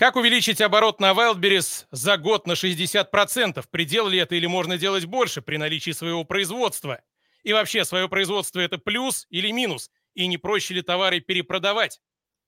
Как увеличить оборот на Wildberries за год на 60%? Предел ли это или можно делать больше при наличии своего производства? И вообще, свое производство – это плюс или минус? И не проще ли товары перепродавать?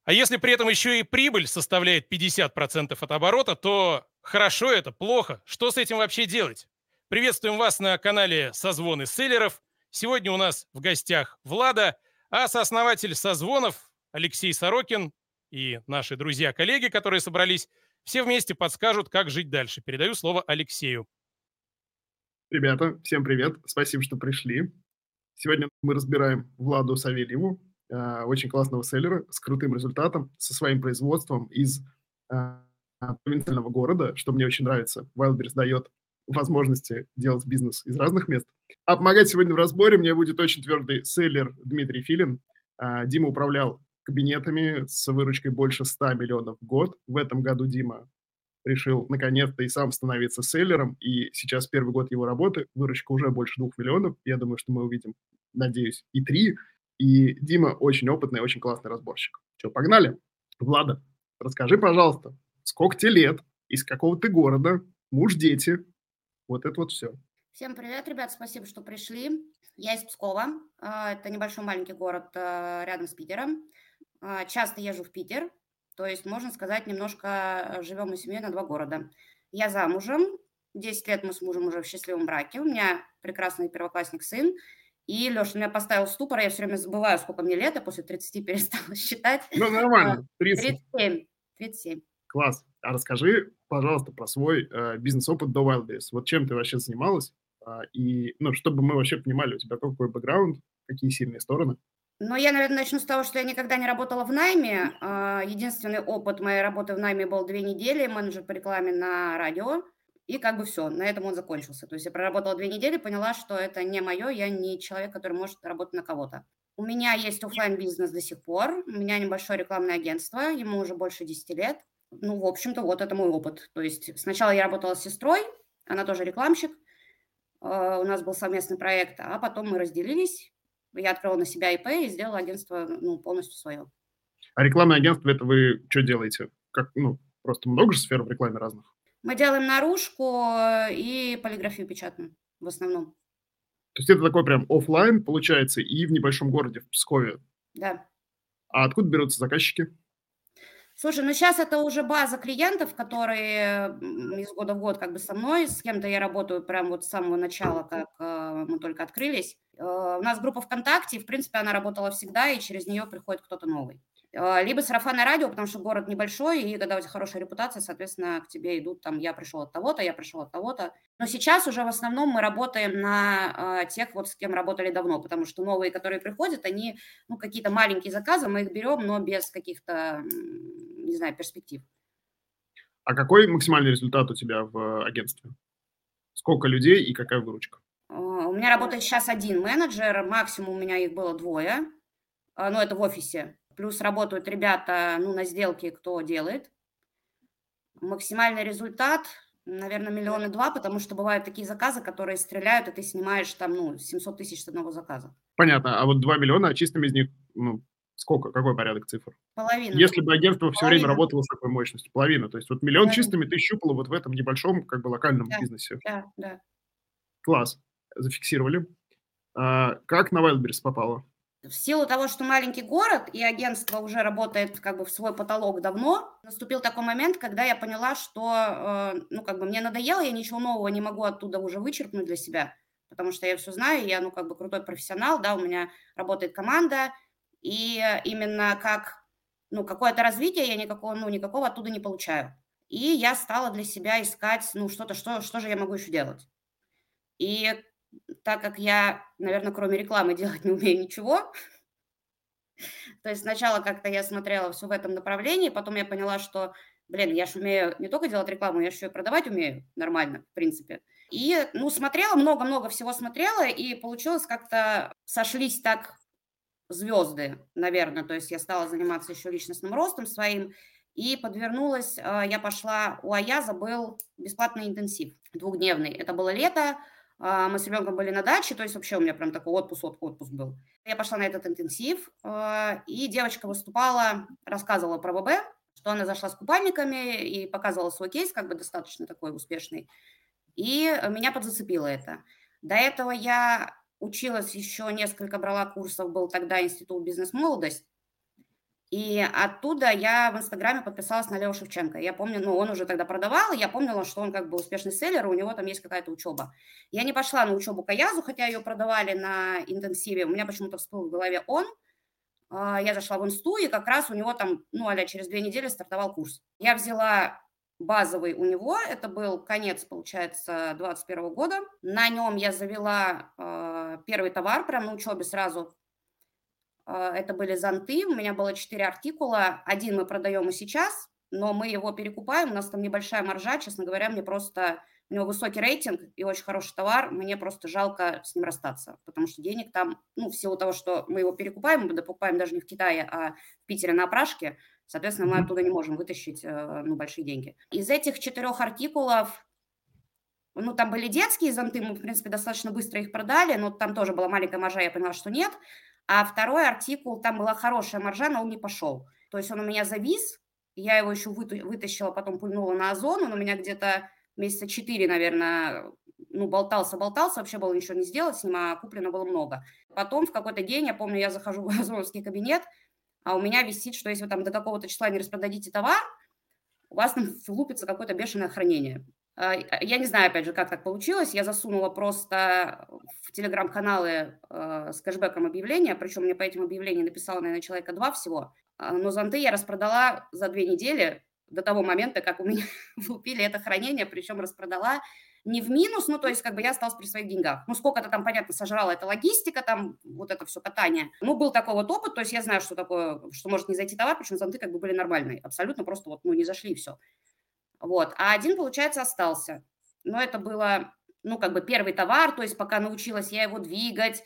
А если при этом еще и прибыль составляет 50% от оборота, то хорошо это, плохо. Что с этим вообще делать? Приветствуем вас на канале «Созвоны селлеров». Сегодня у нас в гостях Влада, а сооснователь «Созвонов» Алексей Сорокин и наши друзья-коллеги, которые собрались, все вместе подскажут, как жить дальше. Передаю слово Алексею. Ребята, всем привет. Спасибо, что пришли. Сегодня мы разбираем Владу Савельеву, э, очень классного селлера с крутым результатом, со своим производством из э, провинциального города, что мне очень нравится. Wildberries дает возможности делать бизнес из разных мест. А помогать сегодня в разборе мне будет очень твердый селлер Дмитрий Филин. Э, Дима управлял кабинетами с выручкой больше 100 миллионов в год. В этом году Дима решил наконец-то и сам становиться селлером, и сейчас первый год его работы, выручка уже больше двух миллионов, я думаю, что мы увидим, надеюсь, и три, и Дима очень опытный, очень классный разборщик. Что, погнали? Влада, расскажи, пожалуйста, сколько тебе лет, из какого ты города, муж, дети, вот это вот все. Всем привет, ребят, спасибо, что пришли. Я из Пскова, а, это небольшой маленький город а, рядом с Питером. А, часто езжу в Питер, то есть, можно сказать, немножко э, живем мы семьей на два города. Я замужем, 10 лет мы с мужем уже в счастливом браке, у меня прекрасный первоклассник сын, и Леша меня поставил в ступор, я все время забываю, сколько мне лет, я после 30 перестала считать. Ну, нормально, 30. 37. 37. Класс. А расскажи, пожалуйста, про свой э, бизнес-опыт до Wildberries. Вот чем ты вообще занималась? Э, и, ну, чтобы мы вообще понимали, у тебя какой бэкграунд, какие сильные стороны? Ну, я, наверное, начну с того, что я никогда не работала в найме. А, единственный опыт моей работы в найме был две недели, менеджер по рекламе на радио. И как бы все, на этом он закончился. То есть я проработала две недели, поняла, что это не мое, я не человек, который может работать на кого-то. У меня есть офлайн бизнес до сих пор, у меня небольшое рекламное агентство, ему уже больше 10 лет. Ну, в общем-то, вот это мой опыт. То есть сначала я работала с сестрой, она тоже рекламщик, а, у нас был совместный проект, а потом мы разделились, я открыла на себя ИП и сделала агентство ну, полностью свое. А рекламное агентство, это вы что делаете? Как, ну, просто много же сфер в рекламе разных? Мы делаем наружку и полиграфию печатную в основном. То есть это такой прям офлайн получается и в небольшом городе, в Пскове? Да. А откуда берутся заказчики? Слушай, ну сейчас это уже база клиентов, которые из года в год как бы со мной, с кем-то я работаю прямо вот с самого начала, как э, мы только открылись. Э, у нас группа ВКонтакте, и, в принципе, она работала всегда, и через нее приходит кто-то новый. Э, либо сарафанное радио, потому что город небольшой, и когда у тебя хорошая репутация, соответственно, к тебе идут там «я пришел от того-то», «я пришел от того-то». Но сейчас уже в основном мы работаем на э, тех, вот с кем работали давно, потому что новые, которые приходят, они, ну, какие-то маленькие заказы, мы их берем, но без каких-то, не знаю, перспектив. А какой максимальный результат у тебя в агентстве? Сколько людей и какая выручка? У меня работает сейчас один менеджер, максимум у меня их было двое, а, но это в офисе. Плюс работают ребята ну, на сделке, кто делает. Максимальный результат, наверное, миллиона два, потому что бывают такие заказы, которые стреляют, и ты снимаешь там, ну, 700 тысяч с одного заказа. Понятно. А вот 2 миллиона, а чистым из них, ну, сколько? Какой порядок цифр? Половина. Если бы агентство все время работало с такой мощностью, половина. То есть вот миллион Половина. чистыми ты щупала вот в этом небольшом, как бы локальном да, бизнесе. Да, да. Класс зафиксировали. А, как на Wildberries попало? В силу того, что маленький город и агентство уже работает как бы в свой потолок давно, наступил такой момент, когда я поняла, что, э, ну, как бы мне надоело, я ничего нового не могу оттуда уже вычеркнуть для себя, потому что я все знаю, я, ну, как бы крутой профессионал, да, у меня работает команда, и именно как, ну, какое-то развитие я никакого, ну, никакого оттуда не получаю. И я стала для себя искать, ну, что-то, что, что же я могу еще делать. И так как я, наверное, кроме рекламы делать не умею ничего, то есть сначала как-то я смотрела все в этом направлении, потом я поняла, что, блин, я же умею не только делать рекламу, я еще и продавать умею нормально, в принципе. И, ну, смотрела, много-много всего смотрела, и получилось как-то сошлись так звезды, наверное. То есть я стала заниматься еще личностным ростом своим, и подвернулась, а, я пошла, у Аяза был бесплатный интенсив двухдневный. Это было лето, мы с ребенком были на даче, то есть вообще у меня прям такой отпуск, отпуск был. Я пошла на этот интенсив, а, и девочка выступала, рассказывала про ВБ, что она зашла с купальниками и показывала свой кейс, как бы достаточно такой успешный. И меня подзацепило это. До этого я училась еще несколько, брала курсов, был тогда Институт бизнес-молодость, и оттуда я в Инстаграме подписалась на Лео Шевченко. Я помню, ну, он уже тогда продавал, я помнила, что он как бы успешный селлер, у него там есть какая-то учеба. Я не пошла на учебу Каязу, хотя ее продавали на интенсиве. У меня почему-то всплыл в голове он. А, я зашла в инсту, и как раз у него там, ну, а через две недели стартовал курс. Я взяла базовый у него, это был конец, получается, 21 года. На нем я завела э, первый товар, прям на учебе сразу это были зонты, у меня было 4 артикула. Один мы продаем и сейчас, но мы его перекупаем, у нас там небольшая маржа, честно говоря, мне просто... У него высокий рейтинг и очень хороший товар, мне просто жалко с ним расстаться, потому что денег там, ну, в силу того, что мы его перекупаем, мы покупаем даже не в Китае, а в Питере на опрашке, соответственно, мы оттуда не можем вытащить, э, ну, большие деньги. Из этих четырех артикулов ну, там были детские зонты, мы, в принципе, достаточно быстро их продали, но там тоже была маленькая маржа, я поняла, что нет. А второй артикул, там была хорошая маржа, но он не пошел. То есть он у меня завис, я его еще вытащила, потом пульнула на озон, он у меня где-то месяца четыре, наверное, ну, болтался, болтался, вообще было ничего не сделать с ним, а куплено было много. Потом в какой-то день, я помню, я захожу в озоновский кабинет, а у меня висит, что если вы там до какого-то числа не распродадите товар, у вас там лупится какое-то бешеное хранение. А, я не знаю, опять же, как так получилось. Я засунула просто в телеграм-каналы э, с кэшбэком объявления, причем мне по этим объявлениям написала, наверное, человека два всего. А, но зонты я распродала за две недели до того момента, как у меня купили это хранение, причем распродала не в минус, ну, то есть как бы я осталась при своих деньгах. Ну, сколько-то там, понятно, сожрала это логистика, там вот это все катание. Ну, был такой вот опыт, то есть я знаю, что такое, что может не зайти товар, причем зонты как бы были нормальные, абсолютно просто вот, ну, не зашли и все. Вот. А один, получается, остался. Но это было, ну, как бы первый товар, то есть пока научилась я его двигать,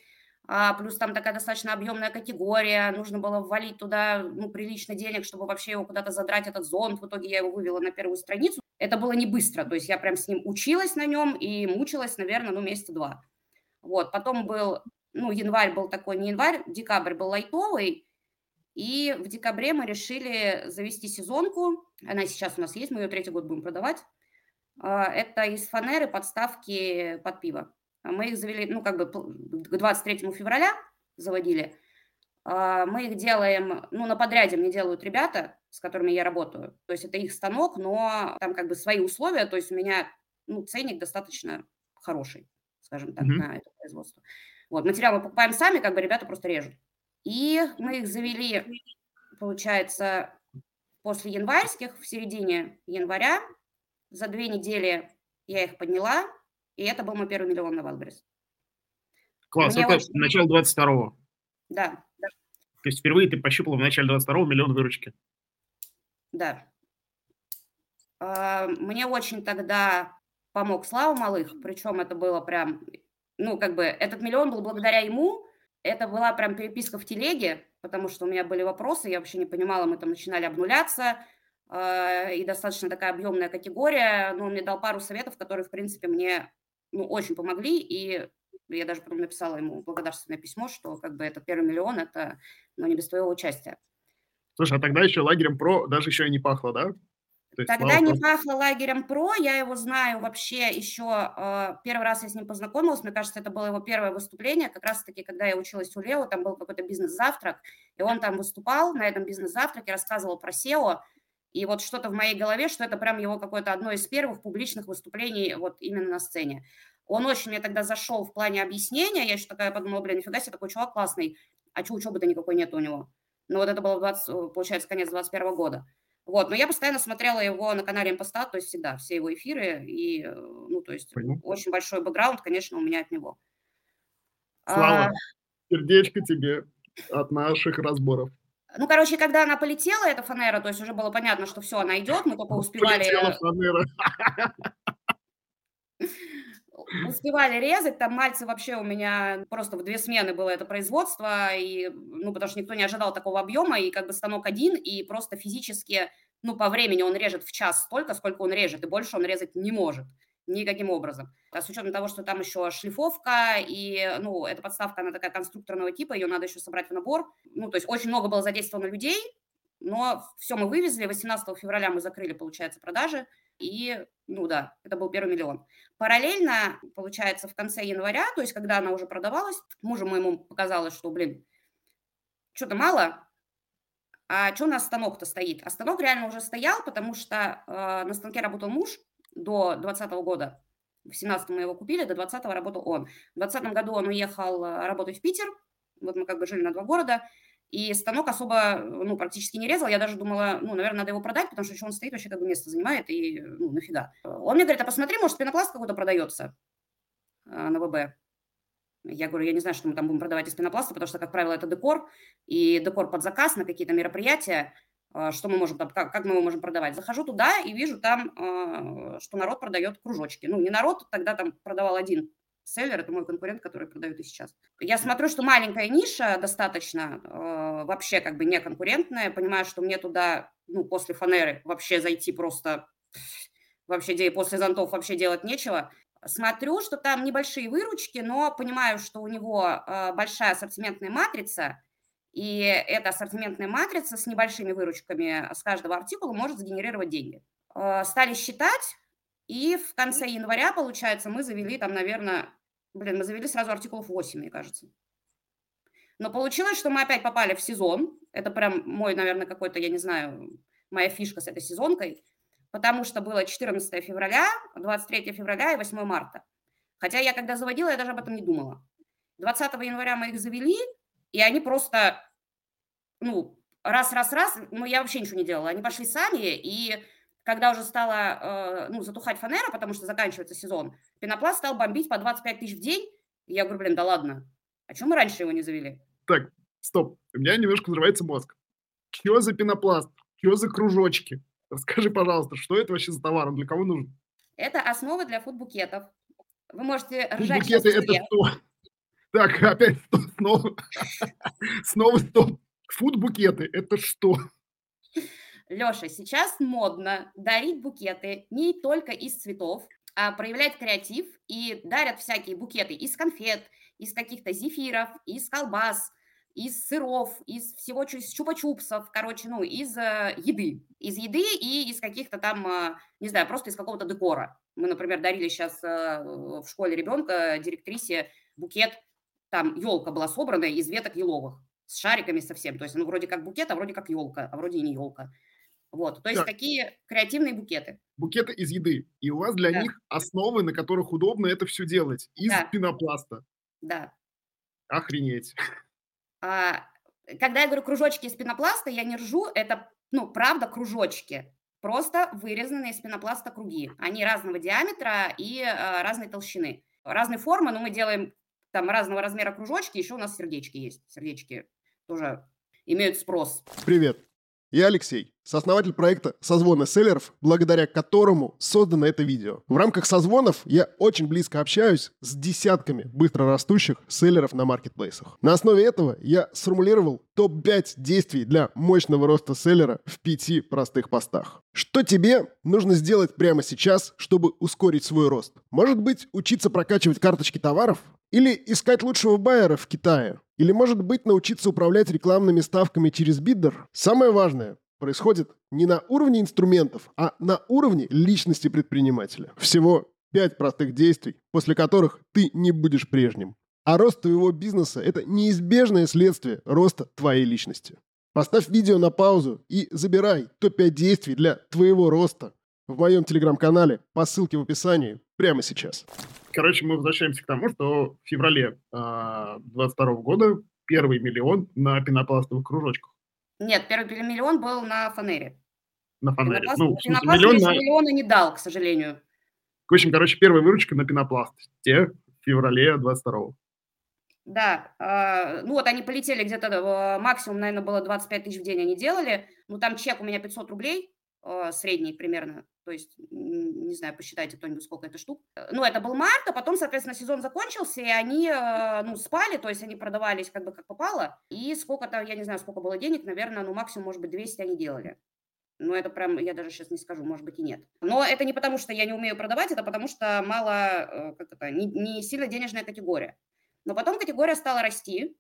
а, плюс там такая достаточно объемная категория, нужно было ввалить туда, ну, прилично денег, чтобы вообще его куда-то задрать, этот зонт. В итоге я его вывела на первую страницу. Это было не быстро, то есть я прям с ним училась на нем и мучилась, наверное, ну, месяца два. Вот, потом был, ну, январь был такой, не январь, декабрь был лайтовый, и в декабре мы решили завести сезонку. Она сейчас у нас есть, мы ее третий год будем продавать. А, это из фанеры подставки под пиво. Мы их завели, ну, как бы к 23 февраля заводили. А, мы их делаем, ну, на подряде мне делают ребята, с которыми я работаю. То есть это их станок, но там как бы свои условия. То есть у меня, ну, ценник достаточно хороший, скажем так, mm-hmm. на это производство. Вот, материал мы покупаем сами, как бы ребята просто режут. И мы их завели, получается, после январских, в середине января. За две недели я их подняла, и это был мой первый миллион на Wildberries. Класс, Мне это очень... начало 22-го. Да, да. То есть впервые ты пощупала в начале 22-го миллион выручки. Да. А, мне очень тогда помог Слава Малых, причем это было прям, ну, как бы, этот миллион был благодаря ему, это была прям переписка в телеге, потому что у меня были вопросы, я вообще не понимала, мы там начинали обнуляться, э, и достаточно такая объемная категория, но он мне дал пару советов, которые, в принципе, мне ну, очень помогли, и я даже потом написала ему благодарственное письмо, что как бы этот первый миллион – это ну, не без твоего участия. Слушай, а тогда еще лагерем про даже еще и не пахло, да? Есть, Тогда не пахло лагерем ПРО, я его знаю вообще еще, э, первый раз я с ним познакомилась, мне кажется, это было его первое выступление, как раз-таки, когда я училась у Лео, там был какой-то бизнес-завтрак, и он там выступал на этом бизнес-завтраке, рассказывал про SEO, и вот что-то в моей голове, что это прям его какое-то одно из первых публичных выступлений вот именно на сцене. Он очень мне тогда зашел в плане объяснения, я еще такая подумала, блин, нифига себе, такой чувак классный, а что учебы-то никакой нет у него. Ну вот это было, 20, получается, конец 21 года. Вот, но я постоянно смотрела его на канале Импостат, то есть всегда, все его эфиры, и, э, ну, то есть Понял. очень большой бэкграунд, конечно, у меня от него. Слава, а, сердечко тебе от наших разборов. Ну, короче, когда она полетела, эта фанера, то есть уже было понятно, что все, она идет, мы только успевали... Полетела фанера. успевали резать, там мальцы вообще у меня просто в две смены было это производство, и, ну, потому что никто не ожидал такого объема, и как бы станок один, и просто физически, ну, по времени он режет в час столько, сколько он режет, и больше он резать не может никаким образом. А с учетом того, что там еще шлифовка, и, ну, эта подставка, она такая конструкторного типа, ее надо еще собрать в набор. Ну, то есть очень много было задействовано людей, но все мы вывезли, 18 февраля мы закрыли, получается, продажи, и, ну да, это был первый миллион. Параллельно, получается, в конце января, то есть когда она уже продавалась, мужу моему показалось, что, блин, что-то мало, а что у нас станок-то стоит? А станок реально уже стоял, потому что э, на станке работал муж до 2020 года. В 17 мы его купили, до 20 работал он. В 20 году он уехал э, работать в Питер. Вот мы как бы жили на два города. И станок особо, ну, практически не резал. Я даже думала, ну, наверное, надо его продать, потому что еще он стоит, вообще как бы место занимает, и, ну, нафига. Он мне говорит, а посмотри, может, пенопласт какой-то продается а, на ВБ. Я говорю, я не знаю, что мы там будем продавать из пенопласта, потому что, как правило, это декор, и декор под заказ на какие-то мероприятия. А, что мы можем, как, как мы его можем продавать? Захожу туда и вижу там, а, что народ продает кружочки. Ну, не народ, тогда там продавал один селлер, это мой конкурент, который продает и сейчас. Я смотрю, что маленькая ниша достаточно, э, вообще как бы не конкурентная, понимаю, что мне туда, ну, после фанеры вообще зайти просто, вообще после зонтов вообще делать нечего. Смотрю, что там небольшие выручки, но понимаю, что у него э, большая ассортиментная матрица, и эта ассортиментная матрица с небольшими выручками с каждого артикула может сгенерировать деньги. Э, стали считать, и в конце января, получается, мы завели там, наверное, блин, мы завели сразу артикулов 8, мне кажется. Но получилось, что мы опять попали в сезон. Это прям мой, наверное, какой-то, я не знаю, моя фишка с этой сезонкой. Потому что было 14 февраля, 23 февраля и 8 марта. Хотя я когда заводила, я даже об этом не думала. 20 января мы их завели, и они просто, ну, раз-раз-раз, ну, я вообще ничего не делала. Они пошли сами, и когда уже стала, э, ну, затухать фанера, потому что заканчивается сезон, пенопласт стал бомбить по 25 тысяч в день. И я говорю, блин, да ладно, а чем мы раньше его не завели? Так, стоп, у меня немножко взрывается мозг. Что за пенопласт? Что за кружочки? Расскажи, пожалуйста, что это вообще за товар, он для кого нужен? Это основа для фудбукетов. Вы можете ржать Фудбукеты это что? Так, опять снова. Снова стоп. Фудбукеты это что? Леша, сейчас модно дарить букеты не только из цветов, а проявлять креатив и дарят всякие букеты из конфет, из каких-то зефиров, из колбас, из сыров, из всего из чупа-чупсов, короче, ну, из э, еды. Из еды и из каких-то там, э, не знаю, просто из какого-то декора. Мы, например, дарили сейчас э, в школе ребенка директрисе букет, там елка была собрана из веток еловых с шариками совсем. То есть, ну, вроде как букет, а вроде как елка, а вроде и не елка. Вот, то есть так. такие креативные букеты. Букеты из еды. И у вас для да. них основы, на которых удобно это все делать. Из да. пенопласта. Да. Охренеть. А, когда я говорю кружочки из пенопласта, я не ржу, это, ну, правда, кружочки. Просто вырезанные из пенопласта круги. Они разного диаметра и а, разной толщины. Разной формы, но мы делаем там разного размера кружочки. Еще у нас сердечки есть. Сердечки тоже имеют спрос. Привет. Я Алексей, сооснователь проекта «Созвоны селлеров», благодаря которому создано это видео. В рамках созвонов я очень близко общаюсь с десятками быстрорастущих селлеров на маркетплейсах. На основе этого я сформулировал топ-5 действий для мощного роста селлера в пяти простых постах. Что тебе нужно сделать прямо сейчас, чтобы ускорить свой рост? Может быть, учиться прокачивать карточки товаров? Или искать лучшего байера в Китае? Или, может быть, научиться управлять рекламными ставками через биддер? Самое важное происходит не на уровне инструментов, а на уровне личности предпринимателя. Всего пять простых действий, после которых ты не будешь прежним. А рост твоего бизнеса – это неизбежное следствие роста твоей личности. Поставь видео на паузу и забирай топ-5 действий для твоего роста в моем телеграм-канале по ссылке в описании прямо сейчас. Короче, мы возвращаемся к тому, что в феврале э, а, 22 года первый миллион на пенопластовых кружочках. Нет, первый миллион был на фанере. На фанере. Пенопласт, ну, пенопласт миллион на... миллиона не дал, к сожалению. В общем, короче, первая выручка на пенопласт. Те в феврале 22 да, э, ну вот они полетели где-то, э, максимум, наверное, было 25 тысяч в день они делали, ну там чек у меня 500 рублей, э, средний примерно, то есть, не знаю, посчитайте кто-нибудь, сколько это штук. Э, ну, это был март, а потом, соответственно, сезон закончился, и они, э, ну, спали, то есть они продавались как бы как попало, и сколько-то, я не знаю, сколько было денег, наверное, ну, максимум, может быть, 200 они делали. Ну, это прям, я даже сейчас не скажу, может быть, и нет. Но это не потому, что я не умею продавать, это потому, что мало, как это, не, не сильно денежная категория. Но потом категория стала расти,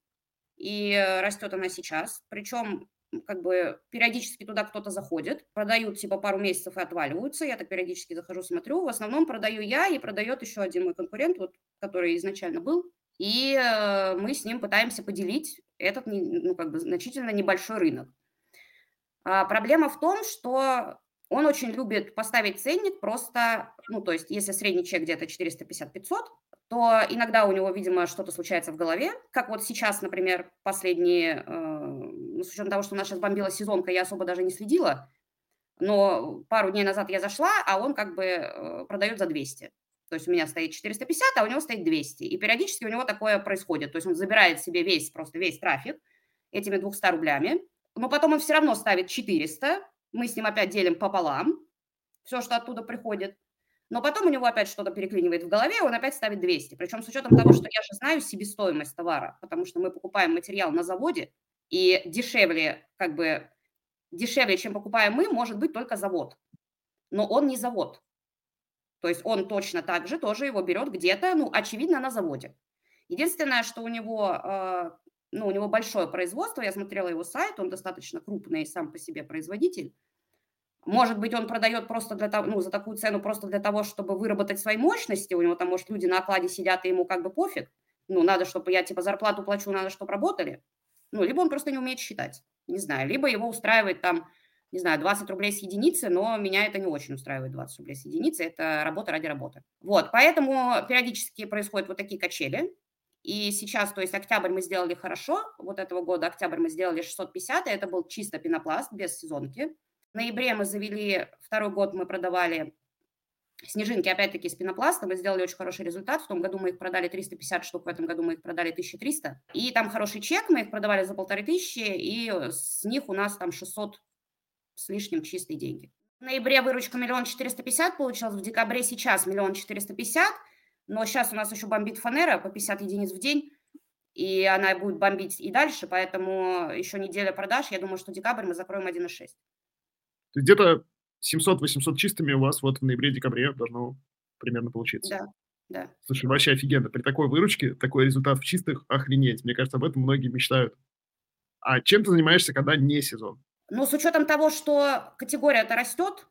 и растет она сейчас. Причем как бы периодически туда кто-то заходит, продают типа пару месяцев и отваливаются. Я так периодически захожу, смотрю. В основном продаю я и продает еще один мой конкурент, вот, который изначально был. И э, мы с ним пытаемся поделить этот ну, как бы значительно небольшой рынок. А проблема в том, что он очень любит поставить ценник просто, ну, то есть если средний чек где-то 450-500, то иногда у него, видимо, что-то случается в голове, как вот сейчас, например, последние, э, с учетом того, что у нас сейчас бомбила сезонка, я особо даже не следила, но пару дней назад я зашла, а он как бы э, продает за 200. То есть у меня стоит 450, а у него стоит 200. И периодически у него такое происходит. То есть он забирает себе весь, просто весь трафик этими 200 рублями, но потом он все равно ставит 400, мы с ним опять делим пополам, все, что оттуда приходит, но потом у него опять что-то переклинивает в голове, он опять ставит 200. Причем с учетом того, что я же знаю себестоимость товара, потому что мы покупаем материал на заводе, и дешевле, как бы, дешевле, чем покупаем мы, может быть только завод. Но он не завод. То есть он точно так же тоже его берет где-то, ну, очевидно, на заводе. Единственное, что у него э, ну, у него большое производство, я смотрела его сайт, он достаточно крупный сам по себе производитель. Может быть, он продает просто для того, ну, за такую цену просто для того, чтобы выработать свои мощности. У него там, может, люди на окладе сидят, и ему как бы пофиг. Ну, надо, чтобы я, типа, зарплату плачу, надо, чтобы работали. Ну, либо он просто не умеет считать, не знаю. Либо его устраивает там, не знаю, 20 рублей с единицы, но меня это не очень устраивает, 20 рублей с единицы. Это работа ради работы. Вот, поэтому периодически происходят вот такие качели. И сейчас, то есть октябрь мы сделали хорошо, вот этого года октябрь мы сделали 650, и это был чисто пенопласт, без сезонки. В ноябре мы завели, второй год мы продавали снежинки, опять-таки, с пенопласта. Мы сделали очень хороший результат. В том году мы их продали 350 штук, в этом году мы их продали 1300. И там хороший чек, мы их продавали за полторы тысячи, и с них у нас там 600 с лишним чистые деньги. В ноябре выручка миллион четыреста пятьдесят получилась, в декабре сейчас миллион четыреста пятьдесят. Но сейчас у нас еще бомбит фанера по 50 единиц в день, и она будет бомбить и дальше, поэтому еще неделя продаж. Я думаю, что декабрь мы закроем 1,6. То есть где-то 700-800 чистыми у вас вот в ноябре-декабре должно примерно получиться. Да, да. Слушай, вообще офигенно. При такой выручке такой результат в чистых охренеть. Мне кажется, об этом многие мечтают. А чем ты занимаешься, когда не сезон? Ну, с учетом того, что категория-то растет,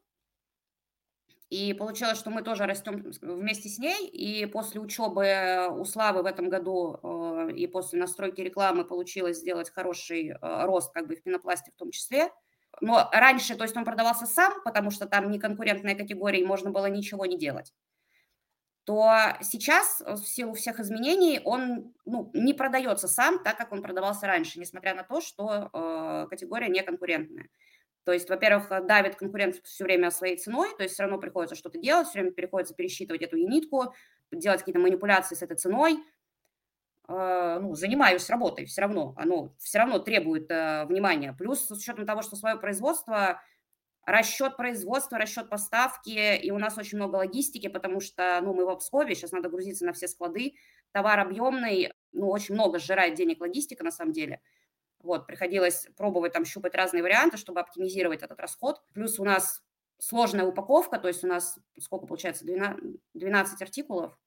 и получилось, что мы тоже растем вместе с ней. И после учебы у Славы в этом году э, и после настройки рекламы получилось сделать хороший э, рост как бы в пенопласте в том числе. Но раньше, то есть он продавался сам, потому что там не конкурентная категория, и можно было ничего не делать то сейчас в силу всех изменений он ну, не продается сам так, как он продавался раньше, несмотря на то, что э, категория не конкурентная. То есть, во-первых, давит конкурент все время своей ценой, то есть все равно приходится что-то делать, все время приходится пересчитывать эту юнитку, делать какие-то манипуляции с этой ценой. Э, ну, занимаюсь работой все равно, оно все равно требует э, внимания. Плюс с учетом того, что свое производство, расчет производства, расчет поставки, и у нас очень много логистики, потому что, ну, мы в Обскове, сейчас надо грузиться на все склады, товар объемный, ну, очень много сжирает денег логистика на самом деле – вот, приходилось пробовать там щупать разные варианты, чтобы оптимизировать этот расход. Плюс у нас сложная упаковка, то есть у нас сколько получается, 12, 12 артикулов,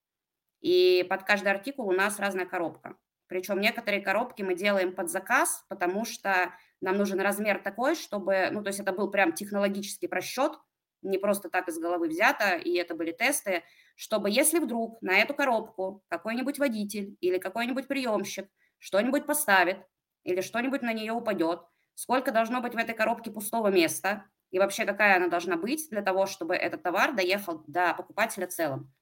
и под каждый артикул у нас разная коробка. Причем некоторые коробки мы делаем под заказ, потому что нам нужен размер такой, чтобы, ну, то есть это был прям технологический просчет, не просто так из головы взято, и это были тесты, чтобы если вдруг на эту коробку какой-нибудь водитель или какой-нибудь приемщик что-нибудь поставит, или что-нибудь на нее упадет, сколько должно быть в этой коробке пустого места и вообще какая она должна быть для того, чтобы этот товар доехал до покупателя целым.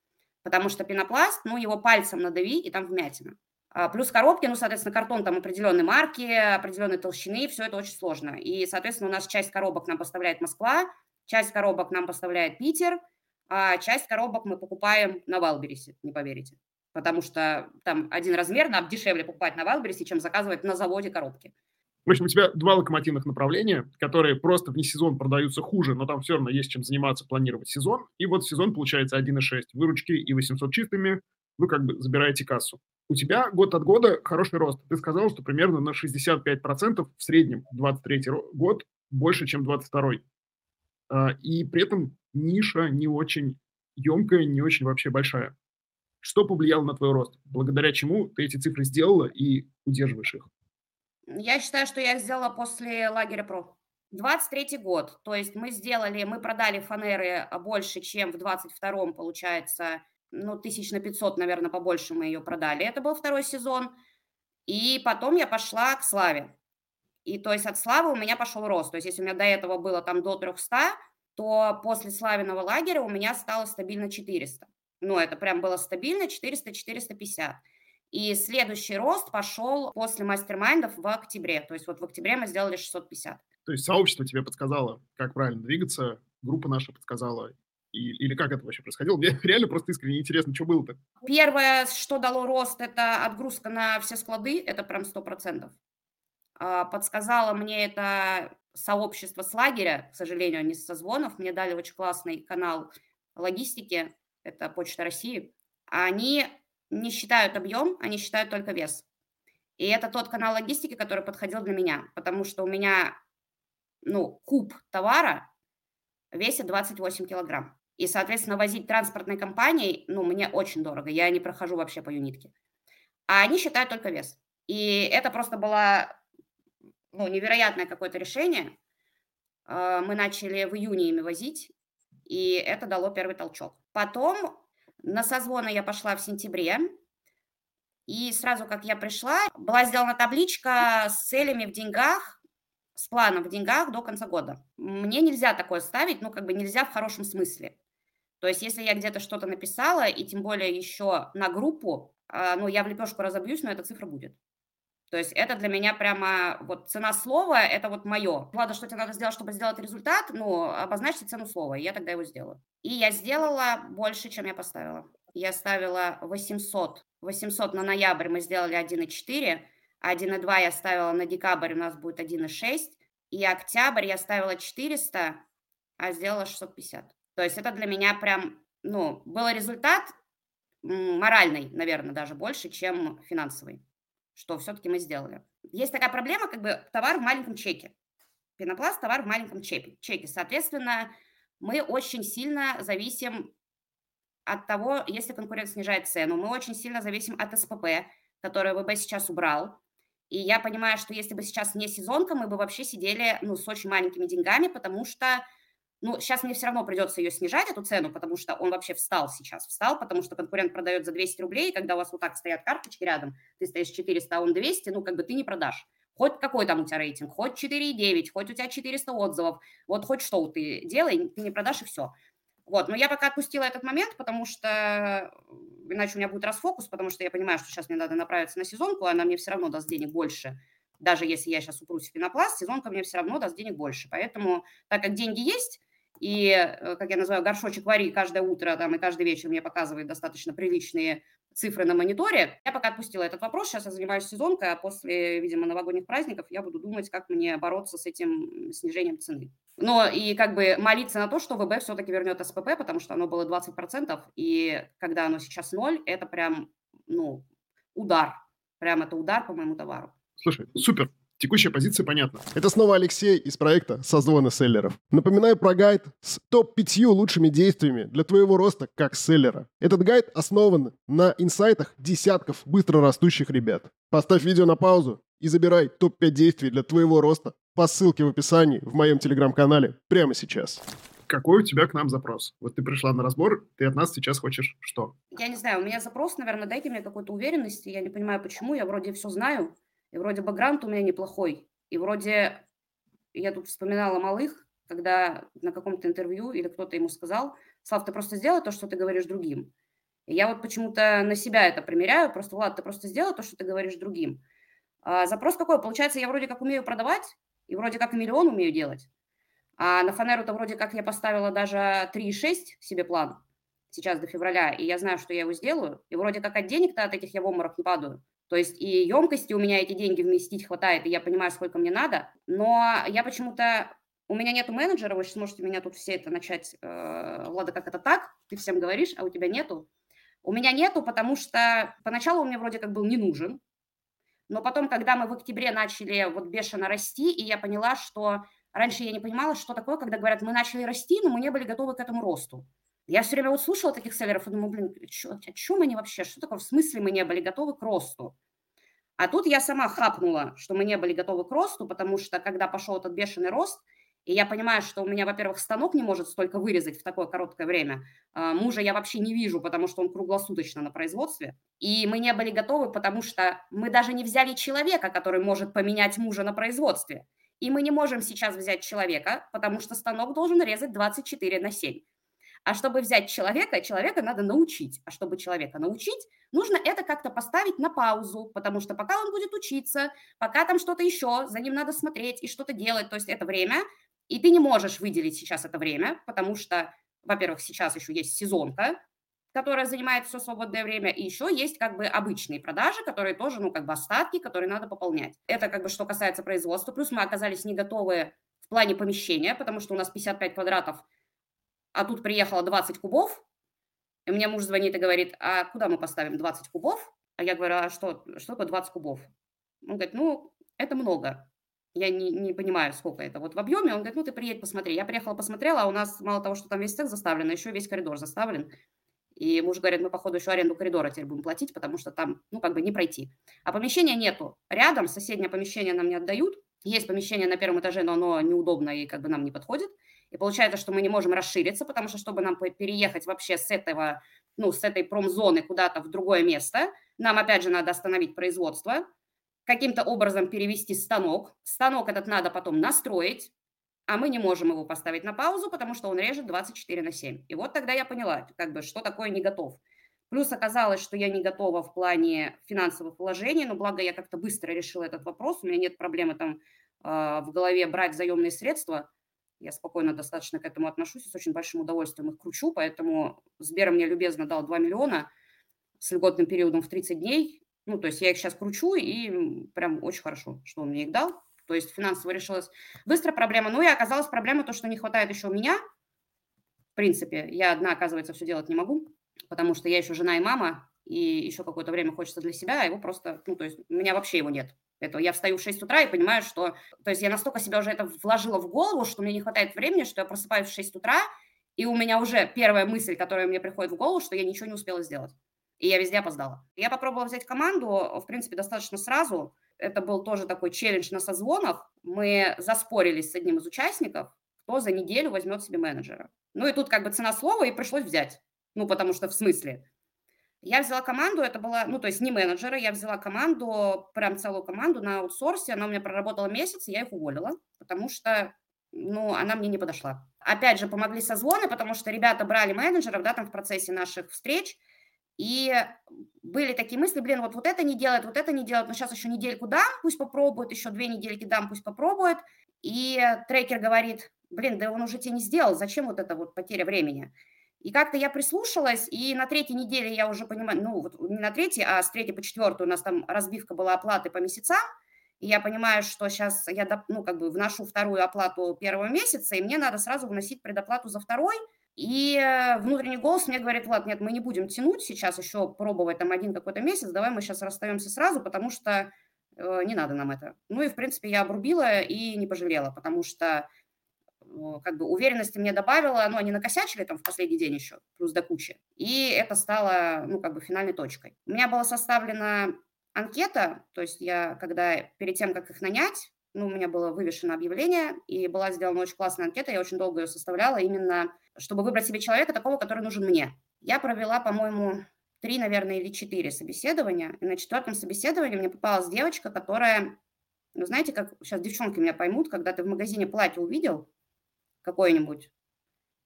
Потому что пенопласт, ну, его пальцем надави, и там вмятина. А плюс коробки, ну, соответственно, картон там определенной марки, определенной толщины, все это очень сложно. И, соответственно, у нас часть коробок нам поставляет Москва, часть коробок нам поставляет Питер, а часть коробок мы покупаем на Валберисе, не поверите потому что там один размер нам дешевле покупать на Wildberries, чем заказывать на заводе коробки. В общем, у тебя два локомотивных направления, которые просто вне сезон продаются хуже, но там все равно есть чем заниматься, планировать сезон. И вот сезон получается 1,6. Выручки и 800 чистыми, вы как бы забираете кассу. У тебя год от года хороший рост. Ты сказал, что примерно на 65% в среднем 23 год больше, чем 22 а, И при этом ниша не очень емкая, не очень вообще большая. Что повлияло на твой рост? Благодаря чему ты эти цифры сделала и удерживаешь их? Я считаю, что я сделала после лагеря ПРО. 23 год, то есть мы сделали, мы продали фанеры больше, чем в 22-м, получается, ну, тысяч на 500, наверное, побольше мы ее продали. Это был второй сезон. И потом я пошла к Славе. И то есть от Славы у меня пошел рост. То есть если у меня до этого было там до 300, то после Славиного лагеря у меня стало стабильно 400. Ну, это прям было стабильно 400-450. И следующий рост пошел после мастер-майндов в октябре. То есть вот в октябре мы сделали 650. То есть сообщество тебе подсказало, как правильно двигаться, группа наша подсказала, и, или как это вообще происходило? Мне реально просто искренне интересно, что было-то. Первое, что дало рост, это отгрузка на все склады, это прям 100%. А, подсказало мне это сообщество с лагеря, к сожалению, не с созвонов. Мне дали очень классный канал логистики, это Почта России. Они не считают объем, они считают только вес. И это тот канал логистики, который подходил для меня, потому что у меня ну, куб товара весит 28 килограмм. И, соответственно, возить транспортной компанией, ну, мне очень дорого. Я не прохожу вообще по юнитке. А они считают только вес. И это просто было, ну, невероятное какое-то решение. А, мы начали в июне ими возить, и это дало первый толчок. Потом на созвоны я пошла в сентябре, и сразу, как я пришла, была сделана табличка с целями в деньгах с планом в деньгах до конца года. Мне нельзя такое ставить, ну, как бы нельзя в хорошем смысле. То есть, если я где-то что-то написала, и тем более еще на группу, а, ну, я в лепешку разобьюсь, но эта цифра будет. То есть это для меня прямо вот цена слова, это вот мое. Ладно, что тебе надо сделать, чтобы сделать результат, ну, обозначьте цену слова, и я тогда его сделаю. И я сделала больше, чем я поставила. Я ставила 800. 800 на ноябрь мы сделали 1,4, 1,2 я ставила на декабрь, у нас будет 1,6. И октябрь я ставила 400, а сделала 650. То есть это для меня прям, ну, был результат моральный, наверное, даже больше, чем финансовый, что все-таки мы сделали. Есть такая проблема, как бы товар в маленьком чеке. Пенопласт – товар в маленьком чеке. Соответственно, мы очень сильно зависим от того, если конкурент снижает цену, мы очень сильно зависим от СПП, который ВБ сейчас убрал. И я понимаю, что если бы сейчас не сезонка, мы бы вообще сидели, ну, с очень маленькими деньгами, потому что, ну, сейчас мне все равно придется ее снижать, эту цену, потому что он вообще встал сейчас, встал, потому что конкурент продает за 200 рублей, и когда у вас вот так стоят карточки рядом, ты стоишь 400, а он 200, ну, как бы ты не продашь. Хоть какой там у тебя рейтинг, хоть 4,9, хоть у тебя 400 отзывов, вот хоть что ты делай, ты не продашь и все. Вот, но я пока отпустила этот момент, потому что иначе у меня будет расфокус, потому что я понимаю, что сейчас мне надо направиться на сезонку, она мне все равно даст денег больше. Даже если я сейчас упрусь в пенопласт, сезонка мне все равно даст денег больше. Поэтому, так как деньги есть, и, э, как я называю, горшочек вари каждое утро там, и каждый вечер мне показывает достаточно приличные цифры на мониторе. Я пока отпустила этот вопрос, сейчас я занимаюсь сезонкой, а после, видимо, новогодних праздников я буду думать, как мне бороться с этим снижением цены. Но и как бы молиться на то, что ВБ все-таки вернет СПП, потому что оно было 20%, и когда оно сейчас 0, это прям, ну, удар. Прям это удар по моему товару. Слушай, супер. Текущая позиция понятна. Это снова Алексей из проекта «Созвоны селлеров». Напоминаю про гайд с топ-5 лучшими действиями для твоего роста как селлера. Этот гайд основан на инсайтах десятков быстро растущих ребят. Поставь видео на паузу и забирай топ-5 действий для твоего роста по ссылке в описании в моем телеграм-канале прямо сейчас. Какой у тебя к нам запрос? Вот ты пришла на разбор, ты от нас сейчас хочешь что? Я не знаю, у меня запрос, наверное, дайте мне какую-то уверенность. Я не понимаю, почему. Я вроде все знаю, и вроде бэкграунд у меня неплохой. И вроде я тут вспоминала малых, когда на каком-то интервью или кто-то ему сказал, Слав, ты просто сделай то, что ты говоришь другим. И я вот почему-то на себя это примеряю, просто, Влад, ты просто сделай то, что ты говоришь другим. А запрос какой? Получается, я вроде как умею продавать, и вроде как миллион умею делать. А на фанеру-то вроде как я поставила даже 3,6 себе план сейчас до февраля, и я знаю, что я его сделаю, и вроде как от денег-то от этих я в обморок не падаю. То есть и емкости у меня эти деньги вместить хватает, и я понимаю, сколько мне надо, но я почему-то... У меня нету менеджера, вы сейчас можете меня тут все это начать, э, Влада, как это так? Ты всем говоришь, а у тебя нету. У меня нету, потому что поначалу он мне вроде как был не нужен, но потом, когда мы в октябре начали вот бешено расти, и я поняла, что раньше я не понимала, что такое, когда говорят, мы начали расти, но мы не были готовы к этому росту. Я все время вот слушала таких селлеров и думаю, блин, о чем они вообще? Что такое? В смысле мы не были готовы к росту? А тут я сама хапнула, что мы не были готовы к росту, потому что когда пошел этот бешеный рост, и я понимаю, что у меня, во-первых, станок не может столько вырезать в такое короткое время. А, мужа я вообще не вижу, потому что он круглосуточно на производстве. И мы не были готовы, потому что мы даже не взяли человека, который может поменять мужа на производстве. И мы не можем сейчас взять человека, потому что станок должен резать 24 на 7. А чтобы взять человека, человека надо научить. А чтобы человека научить, нужно это как-то поставить на паузу, потому что пока он будет учиться, пока там что-то еще, за ним надо смотреть и что-то делать. То есть это время, и ты не можешь выделить сейчас это время, потому что, во-первых, сейчас еще есть сезонка, которая занимает все свободное время, и еще есть как бы обычные продажи, которые тоже, ну, как бы остатки, которые надо пополнять. Это как бы что касается производства. Плюс мы оказались не готовы в плане помещения, потому что у нас 55 квадратов, а тут приехало 20 кубов, и мне муж звонит и говорит, а куда мы поставим 20 кубов? А я говорю, а что, что такое 20 кубов? Он говорит, ну, это много я не, не понимаю, сколько это вот в объеме. Он говорит, ну ты приедь, посмотри. Я приехала, посмотрела, а у нас мало того, что там весь цех заставлен, а еще весь коридор заставлен. И муж говорит, мы, походу, еще аренду коридора теперь будем платить, потому что там, ну, как бы не пройти. А помещения нету. Рядом соседнее помещение нам не отдают. Есть помещение на первом этаже, но оно неудобно и как бы нам не подходит. И получается, что мы не можем расшириться, потому что, чтобы нам переехать вообще с этого, ну, с этой промзоны куда-то в другое место, нам, опять же, надо остановить производство, каким-то образом перевести станок. Станок этот надо потом настроить, а мы не можем его поставить на паузу, потому что он режет 24 на 7. И вот тогда я поняла, как бы, что такое не готов. Плюс оказалось, что я не готова в плане финансовых вложений, но благо я как-то быстро решила этот вопрос. У меня нет проблемы там э, в голове брать заемные средства. Я спокойно достаточно к этому отношусь с очень большим удовольствием их кручу, поэтому Сбер мне любезно дал 2 миллиона с льготным периодом в 30 дней. Ну, то есть я их сейчас кручу, и прям очень хорошо, что он мне их дал. То есть финансово решилась быстро проблема. Ну и оказалась проблема то, что не хватает еще у меня. В принципе, я одна, оказывается, все делать не могу, потому что я еще жена и мама, и еще какое-то время хочется для себя, а его просто, ну, то есть у меня вообще его нет. Это я встаю в 6 утра и понимаю, что... То есть я настолько себя уже это вложила в голову, что мне не хватает времени, что я просыпаюсь в 6 утра, и у меня уже первая мысль, которая мне приходит в голову, что я ничего не успела сделать и я везде опоздала. Я попробовала взять команду, в принципе, достаточно сразу. Это был тоже такой челлендж на созвонах. Мы заспорились с одним из участников, кто за неделю возьмет себе менеджера. Ну и тут как бы цена слова, и пришлось взять. Ну, потому что в смысле? Я взяла команду, это была, ну, то есть не менеджера, я взяла команду, прям целую команду на аутсорсе, она у меня проработала месяц, я их уволила, потому что, ну, она мне не подошла. Опять же, помогли созвоны, потому что ребята брали менеджеров, да, там в процессе наших встреч, и были такие мысли, блин, вот, вот это не делает, вот это не делает, но сейчас еще недельку дам, пусть попробует, еще две недельки дам, пусть попробует. И трекер говорит, блин, да он уже тебе не сделал, зачем вот это вот потеря времени? И как-то я прислушалась, и на третьей неделе я уже понимаю, ну, вот не на третьей, а с третьей по четвертую у нас там разбивка была оплаты по месяцам, и я понимаю, что сейчас я, ну, как бы вношу вторую оплату первого месяца, и мне надо сразу вносить предоплату за второй – и э, внутренний голос мне говорит, Влад, нет, мы не будем тянуть сейчас еще пробовать там один какой-то месяц, давай мы сейчас расстаемся сразу, потому что э, не надо нам это. Ну и, в принципе, я обрубила и не пожалела, потому что как бы уверенности мне добавила, ну, они накосячили там в последний день еще, плюс до кучи, и это стало, ну, как бы финальной точкой. У меня была составлена анкета, то есть я, когда перед тем, как их нанять, ну, у меня было вывешено объявление, и была сделана очень классная анкета, я очень долго ее составляла, именно чтобы выбрать себе человека такого, который нужен мне. Я провела, по-моему, три, наверное, или четыре собеседования, и на четвертом собеседовании мне попалась девочка, которая, ну, знаете, как сейчас девчонки меня поймут, когда ты в магазине платье увидел какое-нибудь,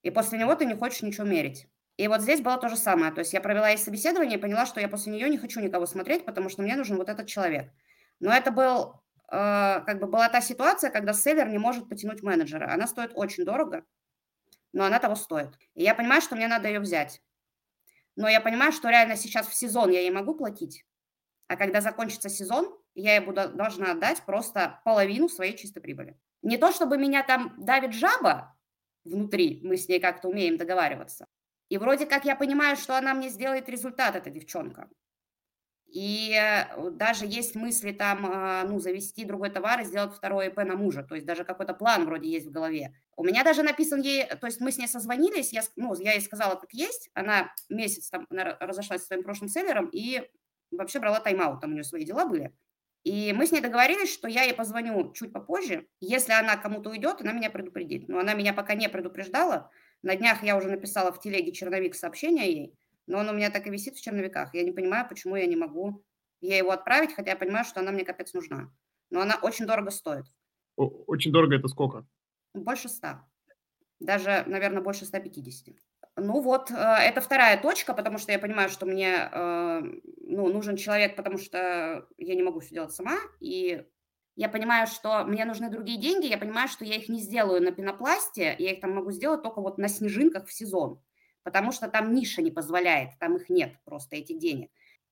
и после него ты не хочешь ничего мерить. И вот здесь было то же самое. То есть я провела ей собеседование и поняла, что я после нее не хочу никого смотреть, потому что мне нужен вот этот человек. Но это был Э, как бы была та ситуация, когда селлер не может потянуть менеджера. Она стоит очень дорого, но она того стоит. И я понимаю, что мне надо ее взять. Но я понимаю, что реально сейчас в сезон я ей могу платить, а когда закончится сезон, я ей буду, должна отдать просто половину своей чистой прибыли. Не то, чтобы меня там давит жаба внутри, мы с ней как-то умеем договариваться. И вроде как я понимаю, что она мне сделает результат, эта девчонка. И э, даже есть мысли там, а, ну, завести другой товар и сделать второй ИП на мужа. То есть даже какой-то план вроде есть в голове. У меня даже написан ей, то есть мы с ней созвонились, я, ну, я ей сказала, как есть. Она месяц там разошлась со своим прошлым селлером и вообще брала тайм-аут, там у нее свои дела были. И мы с ней договорились, что я ей позвоню чуть попозже. Если она кому-то уйдет, она меня предупредит. Но она меня пока не предупреждала. На днях я уже написала в телеге черновик сообщения ей, но он у меня так и висит в черновиках. Я не понимаю, почему я не могу ей его отправить, хотя я понимаю, что она мне капец нужна. Но она очень дорого стоит. Очень дорого это сколько? Больше ста. Даже, наверное, больше 150. Ну вот, э, это вторая точка, потому что я понимаю, что мне э, ну, нужен человек, потому что я не могу все делать сама, и я понимаю, что мне нужны другие деньги, я понимаю, что я их не сделаю на пенопласте, я их там могу сделать только вот на снежинках в сезон, потому что там ниша не позволяет, там их нет просто, этих денег.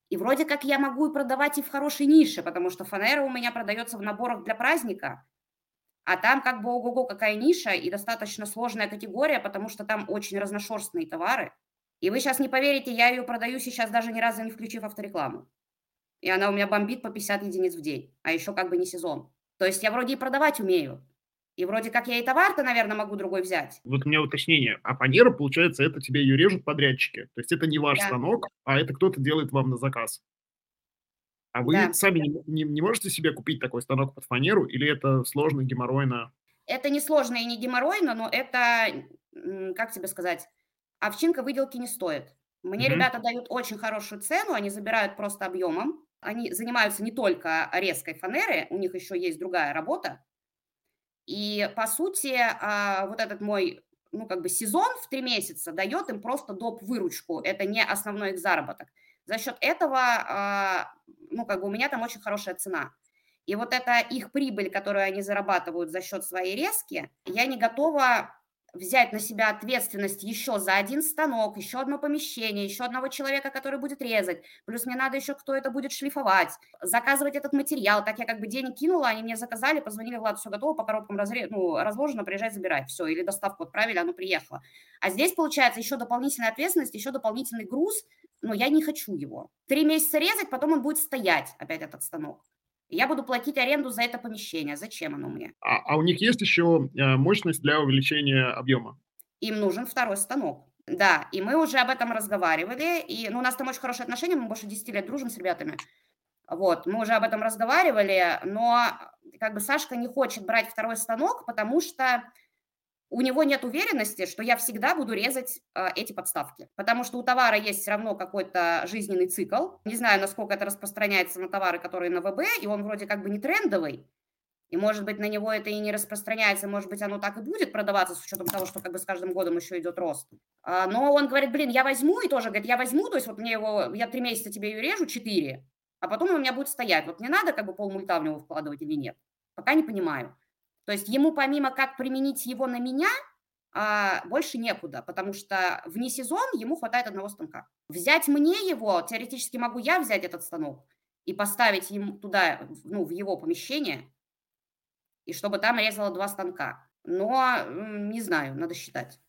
И вроде как я могу и продавать и в хорошей нише, потому что фанера у меня продается в наборах для праздника, а там как бы ого-го какая ниша и достаточно сложная категория, потому что там очень разношерстные товары. И вы сейчас не поверите, я ее продаю сейчас даже ни разу не включив авторекламу. И она у меня бомбит по 50 единиц в день, а еще как бы не сезон. То есть я вроде и продавать умею. И вроде как я и товар-то, наверное, могу другой взять. Вот у меня уточнение. А фанера, получается, это тебе ее режут подрядчики. То есть это не ваш да. станок, а это кто-то делает вам на заказ. А вы да. сами не, не, не можете себе купить такой станок под фанеру, или это сложно, геморройно? Это не сложно и не геморройно, но это, как тебе сказать, овчинка выделки не стоит. Мне mm ребята дают очень хорошую цену, они забирают просто объемом. Они занимаются не только резкой фанеры, у них еще есть другая работа. И, по сути, а, вот этот мой ну, как бы сезон в три месяца дает им просто доп. выручку. Это не основной их заработок. За счет этого, а, ну, как бы у меня там очень хорошая цена. И вот это их прибыль, которую они зарабатывают за счет своей резки, я не готова взять на себя ответственность еще за один станок, еще одно помещение, еще одного человека, который будет резать, плюс мне надо еще кто это будет шлифовать, заказывать этот материал, так я как бы денег кинула, они мне заказали, позвонили, Влад, все готово, по коробкам разре... ну, разложено, приезжай, забирай, все, или доставку отправили, оно приехало. А здесь, получается, еще дополнительная ответственность, еще дополнительный груз, но я не хочу его. Три месяца резать, потом он будет стоять, опять этот станок. Я буду платить аренду за это помещение. Зачем оно мне? А, а у них есть еще э, мощность для увеличения объема? Им нужен второй станок. Да, и мы уже об этом разговаривали. И ну, у нас там очень хорошие отношения, мы больше 10 лет дружим с ребятами. Вот, мы уже об этом разговаривали, но как бы Сашка не хочет брать второй станок, потому что у него нет уверенности, что я всегда буду резать э, эти подставки, потому что у товара есть все равно какой-то жизненный цикл. Не знаю, насколько это распространяется на товары, которые на ВБ, и он вроде как бы не трендовый, и, может быть, на него это и не распространяется, может быть, оно так и будет продаваться с учетом того, что как бы с каждым годом еще идет рост. А, но он говорит, блин, я возьму, и тоже говорит, я возьму, то есть вот мне его, я три месяца тебе ее режу, четыре, а потом он у меня будет стоять. Вот мне надо как бы полмульта в него вкладывать или нет? Пока не понимаю. То есть ему помимо как применить его на меня, а, больше некуда, потому что вне сезон ему хватает одного станка. Взять мне его, теоретически могу я взять этот станок и поставить ему туда, ну, в его помещение, и чтобы там резало два станка. Но не знаю, надо считать,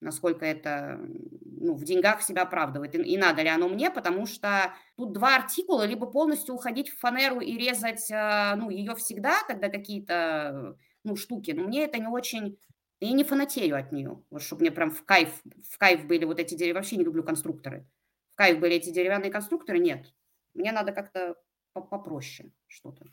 насколько это ну, в деньгах себя оправдывает. И, и надо ли оно мне, потому что тут два артикула, либо полностью уходить в фанеру и резать а, ну, ее всегда, когда какие-то ну, штуки, но мне это не очень... Я не фанатею от нее, вот чтобы мне прям в кайф, в кайф были вот эти деревья. Вообще не люблю конструкторы. В кайф были эти деревянные конструкторы, нет. Мне надо как-то попроще что-то.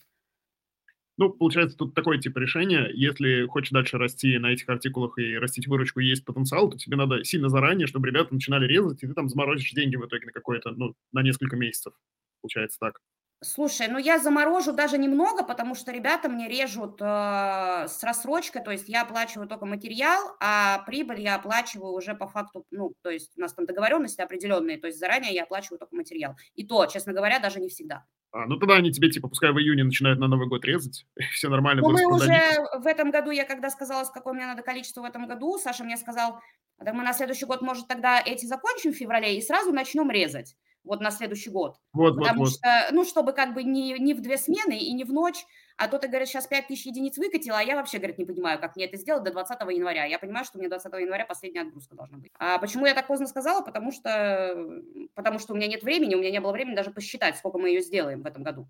Ну, получается, тут такое типа решения. Если хочешь дальше расти на этих артикулах и растить выручку, и есть потенциал, то тебе надо сильно заранее, чтобы ребята начинали резать, и ты там заморозишь деньги в итоге на какое-то, ну, на несколько месяцев. Получается так. Слушай, ну я заморожу даже немного, потому что ребята мне режут э, с рассрочкой, то есть я оплачиваю только материал, а прибыль я оплачиваю уже по факту, ну, то есть у нас там договоренности определенные, то есть заранее я оплачиваю только материал. И то, честно говоря, даже не всегда. А, ну тогда они тебе, типа, пускай в июне начинают на Новый год резать, все нормально. Ну мы уже в этом году, я когда сказала, с какое мне надо количество в этом году, Саша мне сказал, так мы на следующий год, может, тогда эти закончим в феврале и сразу начнем резать вот на следующий год. Вот, Потому вот, что, ну, чтобы как бы не, не в две смены и не в ночь, а то ты, говоришь, сейчас 5 тысяч единиц выкатила, а я вообще, говорит, не понимаю, как мне это сделать до 20 января. Я понимаю, что мне 20 января последняя отгрузка должна быть. А почему я так поздно сказала? Потому что, потому что у меня нет времени, у меня не было времени даже посчитать, сколько мы ее сделаем в этом году.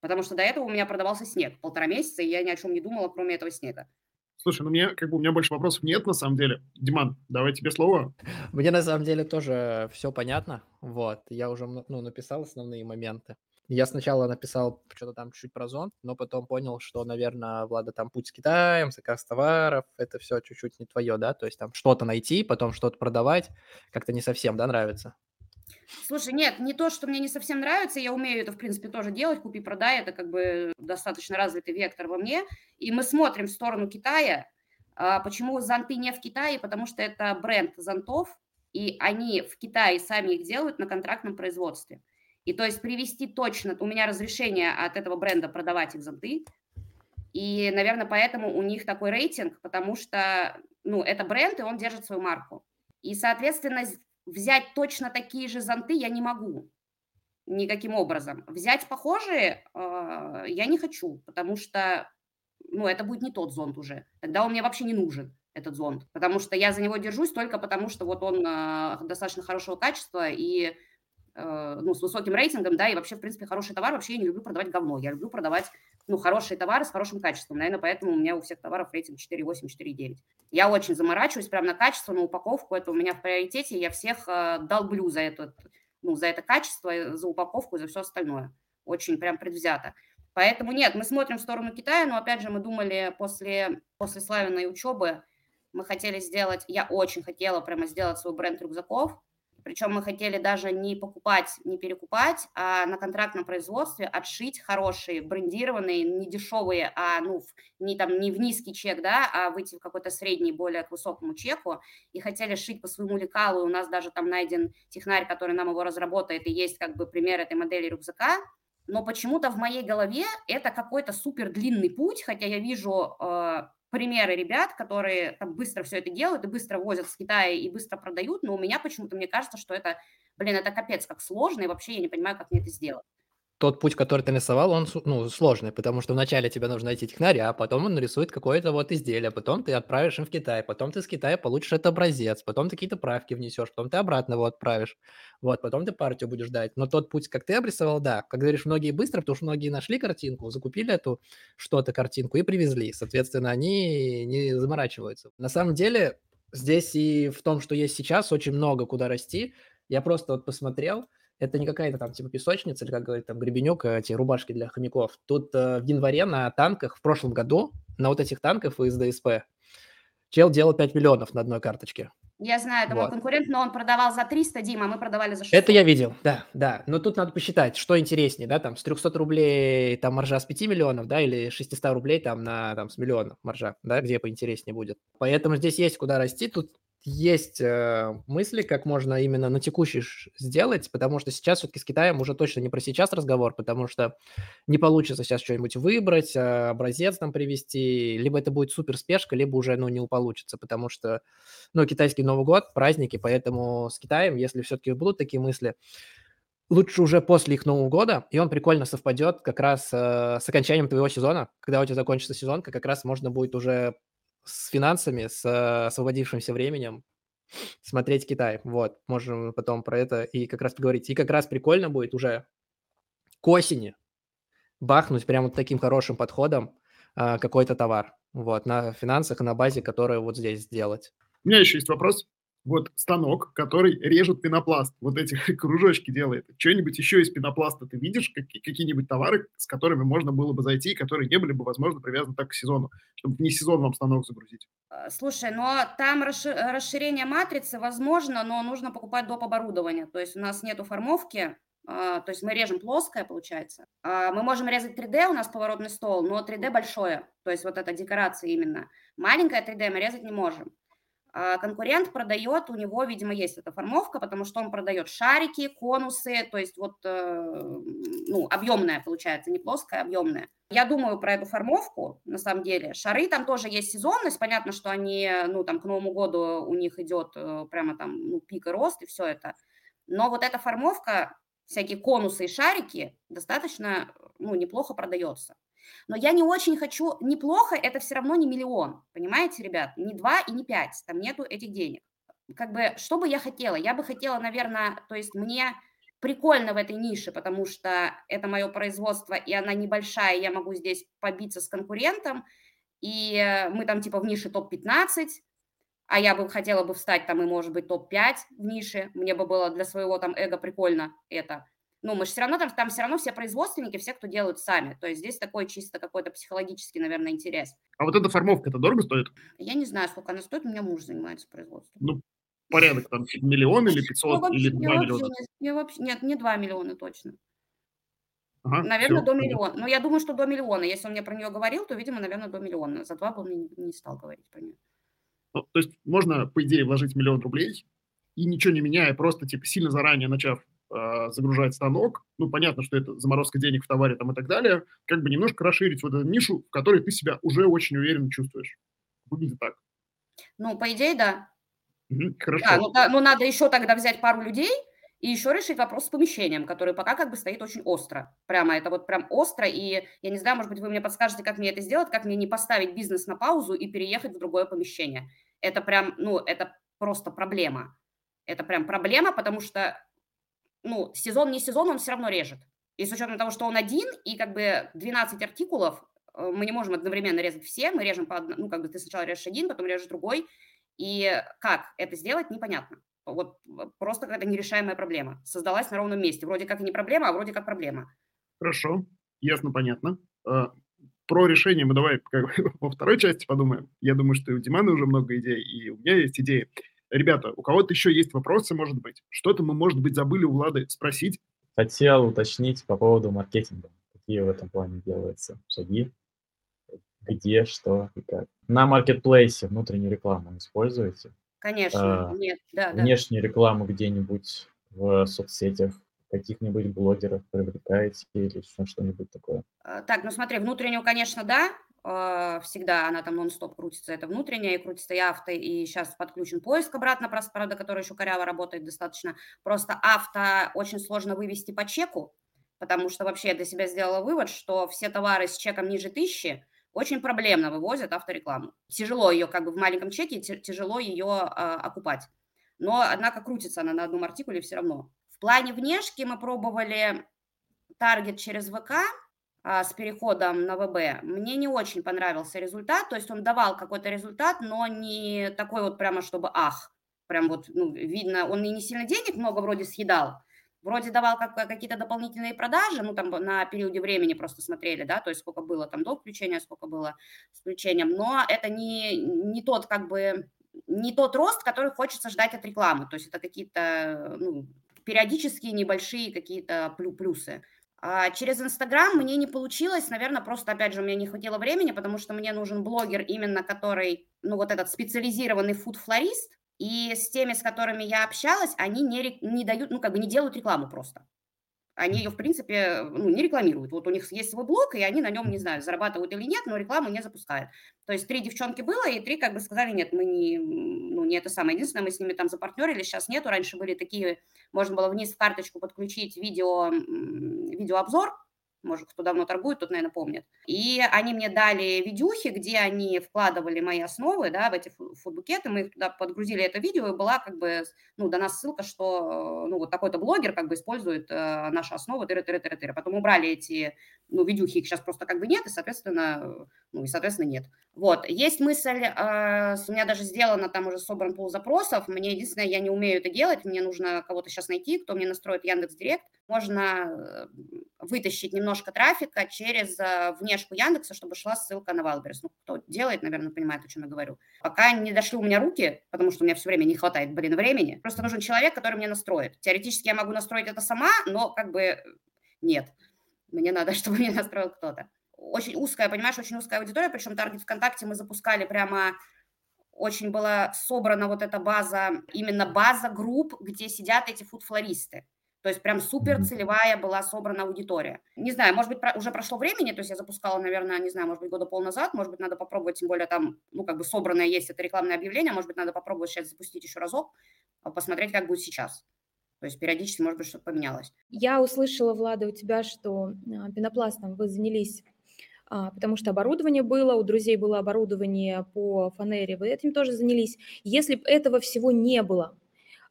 Потому что до этого у меня продавался снег полтора месяца, и я ни о чем не думала, кроме этого снега. Слушай, ну мне как бы у меня больше вопросов нет на самом деле. Диман, давай тебе слово. Мне на самом деле тоже все понятно. Вот, я уже ну, написал основные моменты. Я сначала написал что-то там чуть-чуть про зонт, но потом понял, что, наверное, Влада, там путь с Китаем, заказ товаров, это все чуть-чуть не твое, да? То есть там что-то найти, потом что-то продавать, как-то не совсем, да, нравится? Слушай, нет, не то, что мне не совсем нравится, я умею это, в принципе, тоже делать, купи-продай, это как бы достаточно развитый вектор во мне, и мы смотрим в сторону Китая. А почему зонты не в Китае? Потому что это бренд зонтов, и они в Китае сами их делают на контрактном производстве. И то есть привести точно, у меня разрешение от этого бренда продавать их зонты, и, наверное, поэтому у них такой рейтинг, потому что, ну, это бренд, и он держит свою марку. И, соответственно, взять точно такие же зонты я не могу никаким образом. Взять похожие э, я не хочу, потому что, ну, это будет не тот зонт уже. Тогда он мне вообще не нужен, этот зонт, потому что я за него держусь только потому, что вот он э, достаточно хорошего качества и Э, ну, с высоким рейтингом, да, и вообще, в принципе, хороший товар, вообще я не люблю продавать говно, я люблю продавать, ну, хорошие товары с хорошим качеством, наверное, поэтому у меня у всех товаров рейтинг 4,8, 4,9. Я очень заморачиваюсь прямо на качество, на упаковку, это у меня в приоритете, я всех э, долблю за это, ну, за это качество, за упаковку за все остальное, очень прям предвзято. Поэтому нет, мы смотрим в сторону Китая, но, опять же, мы думали после, после славяной учебы, мы хотели сделать, я очень хотела прямо сделать свой бренд рюкзаков, причем мы хотели даже не покупать, не перекупать, а на контрактном производстве отшить хорошие, брендированные, не дешевые, а ну, не, там, не в низкий чек, да, а выйти в какой-то средний, более к высокому чеку. И хотели шить по своему лекалу. И у нас даже там найден технарь, который нам его разработает, и есть как бы пример этой модели рюкзака. Но почему-то в моей голове это какой-то супер длинный путь, хотя я вижу э, примеры ребят, которые там быстро все это делают и быстро возят с Китая и быстро продают, но у меня почему-то мне кажется, что это, блин, это капец как сложно, и вообще я не понимаю, как мне это сделать тот путь, который ты нарисовал, он ну, сложный, потому что вначале тебе нужно найти технаря, а потом он нарисует какое-то вот изделие, потом ты отправишь им в Китай, потом ты с Китая получишь этот образец, потом ты какие-то правки внесешь, потом ты обратно его отправишь, вот, потом ты партию будешь ждать. Но тот путь, как ты обрисовал, да, как говоришь, многие быстро, потому что многие нашли картинку, закупили эту что-то картинку и привезли, соответственно, они не заморачиваются. На самом деле, здесь и в том, что есть сейчас, очень много куда расти. Я просто вот посмотрел, это не какая-то там типа песочница или, как говорит там Гребенюк, эти рубашки для хомяков. Тут э, в январе на танках в прошлом году, на вот этих танках из ДСП, чел делал 5 миллионов на одной карточке. Я знаю, это вот. мой конкурент, но он продавал за 300, Дима, мы продавали за 600. Это я видел, да, да. Но тут надо посчитать, что интереснее, да, там с 300 рублей там маржа с 5 миллионов, да, или 600 рублей там на там с миллиона маржа, да, где поинтереснее будет. Поэтому здесь есть куда расти. Тут есть э, мысли, как можно именно на текущий сделать, потому что сейчас все-таки с Китаем уже точно не про сейчас разговор, потому что не получится сейчас что-нибудь выбрать, э, образец там привести, либо это будет супер спешка, либо уже ну, не получится, потому что ну, китайский Новый год, праздники, поэтому с Китаем, если все-таки будут такие мысли, лучше уже после их Нового года, и он прикольно совпадет как раз э, с окончанием твоего сезона, когда у тебя закончится сезон, как раз можно будет уже с финансами, с э, освободившимся временем смотреть Китай. Вот, можем потом про это и как раз поговорить. И как раз прикольно будет уже к осени бахнуть прямо таким хорошим подходом э, какой-то товар. Вот, на финансах на базе, которую вот здесь сделать. У меня еще есть вопрос вот станок, который режет пенопласт, вот эти кружочки делает. Что-нибудь еще из пенопласта ты видишь, какие-нибудь товары, с которыми можно было бы зайти, которые не были бы, возможно, привязаны так к сезону, чтобы не сезон вам станок загрузить? А, слушай, но там расширение матрицы возможно, но нужно покупать доп. оборудование. То есть у нас нету формовки, а, то есть мы режем плоское, получается. А, мы можем резать 3D, у нас поворотный стол, но 3D большое, то есть вот эта декорация именно. Маленькое 3D мы резать не можем. А, конкурент продает, у него, видимо, есть эта формовка, потому что он продает шарики, конусы, то есть вот, э, ну, объемная получается, не плоская, объемная. Я думаю про эту формовку, на самом деле. Шары там тоже есть сезонность, понятно, что они, ну, там, к Новому году у них идет э, прямо там, ну, пик и рост и все это. Но вот эта формовка, всякие конусы и шарики достаточно, ну, неплохо продается. Но я не очень хочу, неплохо, это все равно не миллион, понимаете, ребят, не два и не пять, там нету этих денег. Как бы, что бы я хотела? Я бы хотела, наверное, то есть мне прикольно в этой нише, потому что это мое производство, и она небольшая, я могу здесь побиться с конкурентом, и мы там типа в нише топ-15, а я бы хотела бы встать там и, может быть, топ-5 в нише, мне бы было для своего там эго прикольно это. Ну, мы же все равно там, там все равно все производственники, все, кто делают сами. То есть здесь такой чисто какой-то психологический, наверное, интерес. А вот эта формовка, это дорого стоит? Я не знаю, сколько она стоит, у меня муж занимается производством. Ну, порядок там миллион или 500 Ну, или вообще, 2 я миллиона? вообще не- я вообще, нет, не 2 миллиона точно. Ага, Наверное, всё, до миллиона. Ну, я думаю, что до миллиона. Если он мне про нее говорил, то, видимо, наверное, до миллиона. За два бы он мне не стал говорить про нее. Ну, то есть можно, по идее, вложить миллион рублей и ничего не меняя, просто типа сильно заранее начав э, загружать станок, ну, понятно, что это заморозка денег в товаре там и так далее, как бы немножко расширить вот эту нишу, в которой ты себя уже очень уверенно чувствуешь. Выглядит так. Ну, по идее, да. Хорошо. Да, ну, да, ну, надо еще тогда взять пару людей и еще решить вопрос с помещением, который пока как бы стоит очень остро. Прямо это вот прям остро. И я не знаю, может быть, вы мне подскажете, как мне это сделать, как мне не поставить бизнес на паузу и переехать в другое помещение. Это прям, ну, это просто проблема. Это прям проблема, потому что, ну, сезон не сезон, он все равно режет. И с учетом того, что он один, и как бы 12 артикулов, э, мы не можем одновременно резать все, мы режем по одному, ну, как бы ты сначала режешь один, потом режешь другой, и как это сделать, непонятно. Вот э, просто какая-то нерешаемая проблема. Создалась на ровном месте. Вроде как и не проблема, а вроде как проблема. Хорошо, ясно, понятно. А, Про решение мы давай как во второй части подумаем. Я думаю, что и у Димана уже много идей, и у меня есть идеи. Ребята, у кого-то еще есть вопросы, может быть? Что-то мы, может быть, забыли у Влады спросить? Хотел уточнить по поводу маркетинга. Какие в этом плане делаются шаги? Где, что и как? На маркетплейсе внутреннюю рекламу используете? Конечно, А, нет, да, да. Внешнюю рекламу где-нибудь в соцсетях, каких-нибудь блогеров привлекаете или что-нибудь такое? А, Так, ну смотри, внутреннюю, конечно, да, всегда она там нон-стоп крутится, это внутренняя, и крутится и авто, и сейчас подключен поиск обратно, просто, правда, который еще коряво работает достаточно. Просто авто очень сложно вывести по чеку, потому что вообще я для себя сделала вывод, что все товары с чеком ниже тысячи очень проблемно вывозят авторекламу. Тяжело ее как бы в маленьком чеке, тяжело ее а, окупать. Но, однако, крутится она на одном артикуле все равно. В плане внешки мы пробовали таргет через ВК, с переходом на ВБ, мне не очень понравился результат. То есть он давал какой-то результат, но не такой вот прямо, чтобы ах. Прям вот, ну, видно, он и не сильно денег много вроде съедал, вроде давал как, какие-то дополнительные продажи, ну, там на периоде времени просто смотрели, да, то есть сколько было там до включения, сколько было с включением, но это не, не тот, как бы, не тот рост, который хочется ждать от рекламы, то есть это какие-то, ну, периодические небольшие какие-то плю- плюсы. А через Инстаграм мне не получилось, наверное, просто, опять же, у меня не хватило времени, потому что мне нужен блогер именно, который, ну, вот этот специализированный фуд-флорист, и с теми, с которыми я общалась, они не, не дают, ну, как бы не делают рекламу просто. Они ее, в принципе, ну, не рекламируют. Вот у них есть свой блог, и они на нем, не знаю, зарабатывают или нет, но рекламу не запускают. То есть три девчонки было, и три как бы сказали, нет, мы не, ну, не это самое. Единственное, мы с ними там запартнерили, сейчас нету. Раньше были такие, можно было вниз в карточку подключить видео, видеообзор, может, кто давно торгует, тот, наверное, помнит. И они мне дали видюхи, где они вкладывали мои основы, да, в эти фу- фудбукеты, мы их туда подгрузили это видео, и была как бы, ну, дана ссылка, что, э, ну, вот такой-то блогер как бы использует э, наши основы, тыры тыры тыры тыры Потом убрали эти, ну, видюхи, их сейчас просто как бы нет, и, соответственно, ну, и, соответственно, нет. Вот, есть мысль, э, у меня даже сделано там уже собран пол запросов, мне единственное, я не умею это делать, мне нужно кого-то сейчас найти, кто мне настроит Яндекс Директ, можно э, вытащить немножко трафика через э, внешку Яндекса, чтобы шла ссылка на Wildberries. Ну, кто делает, наверное, понимает, о чем я говорю. Пока не дошли у меня руки, потому что у меня все время не хватает, блин, времени, просто нужен человек, который мне настроит. Теоретически я могу настроить это сама, но как бы нет. Мне надо, чтобы мне настроил кто-то. Очень узкая, понимаешь, очень узкая аудитория, причем таргет ВКонтакте мы запускали прямо очень была собрана вот эта база, именно база групп, где сидят эти фуд-флористы. То есть прям супер целевая была собрана аудитория. Не знаю, может быть, про- уже прошло времени, то есть я запускала, наверное, не знаю, может быть, года пол назад, может быть, надо попробовать, тем более там, ну, как бы собранное есть это рекламное объявление, может быть, надо попробовать сейчас запустить еще разок, а, посмотреть, как будет сейчас. То есть периодически, может быть, что-то поменялось. Я услышала, Влада, у тебя, что а, пенопластом вы занялись, а, потому что оборудование было, у друзей было оборудование по фанере, вы этим тоже занялись. Если бы этого всего не было,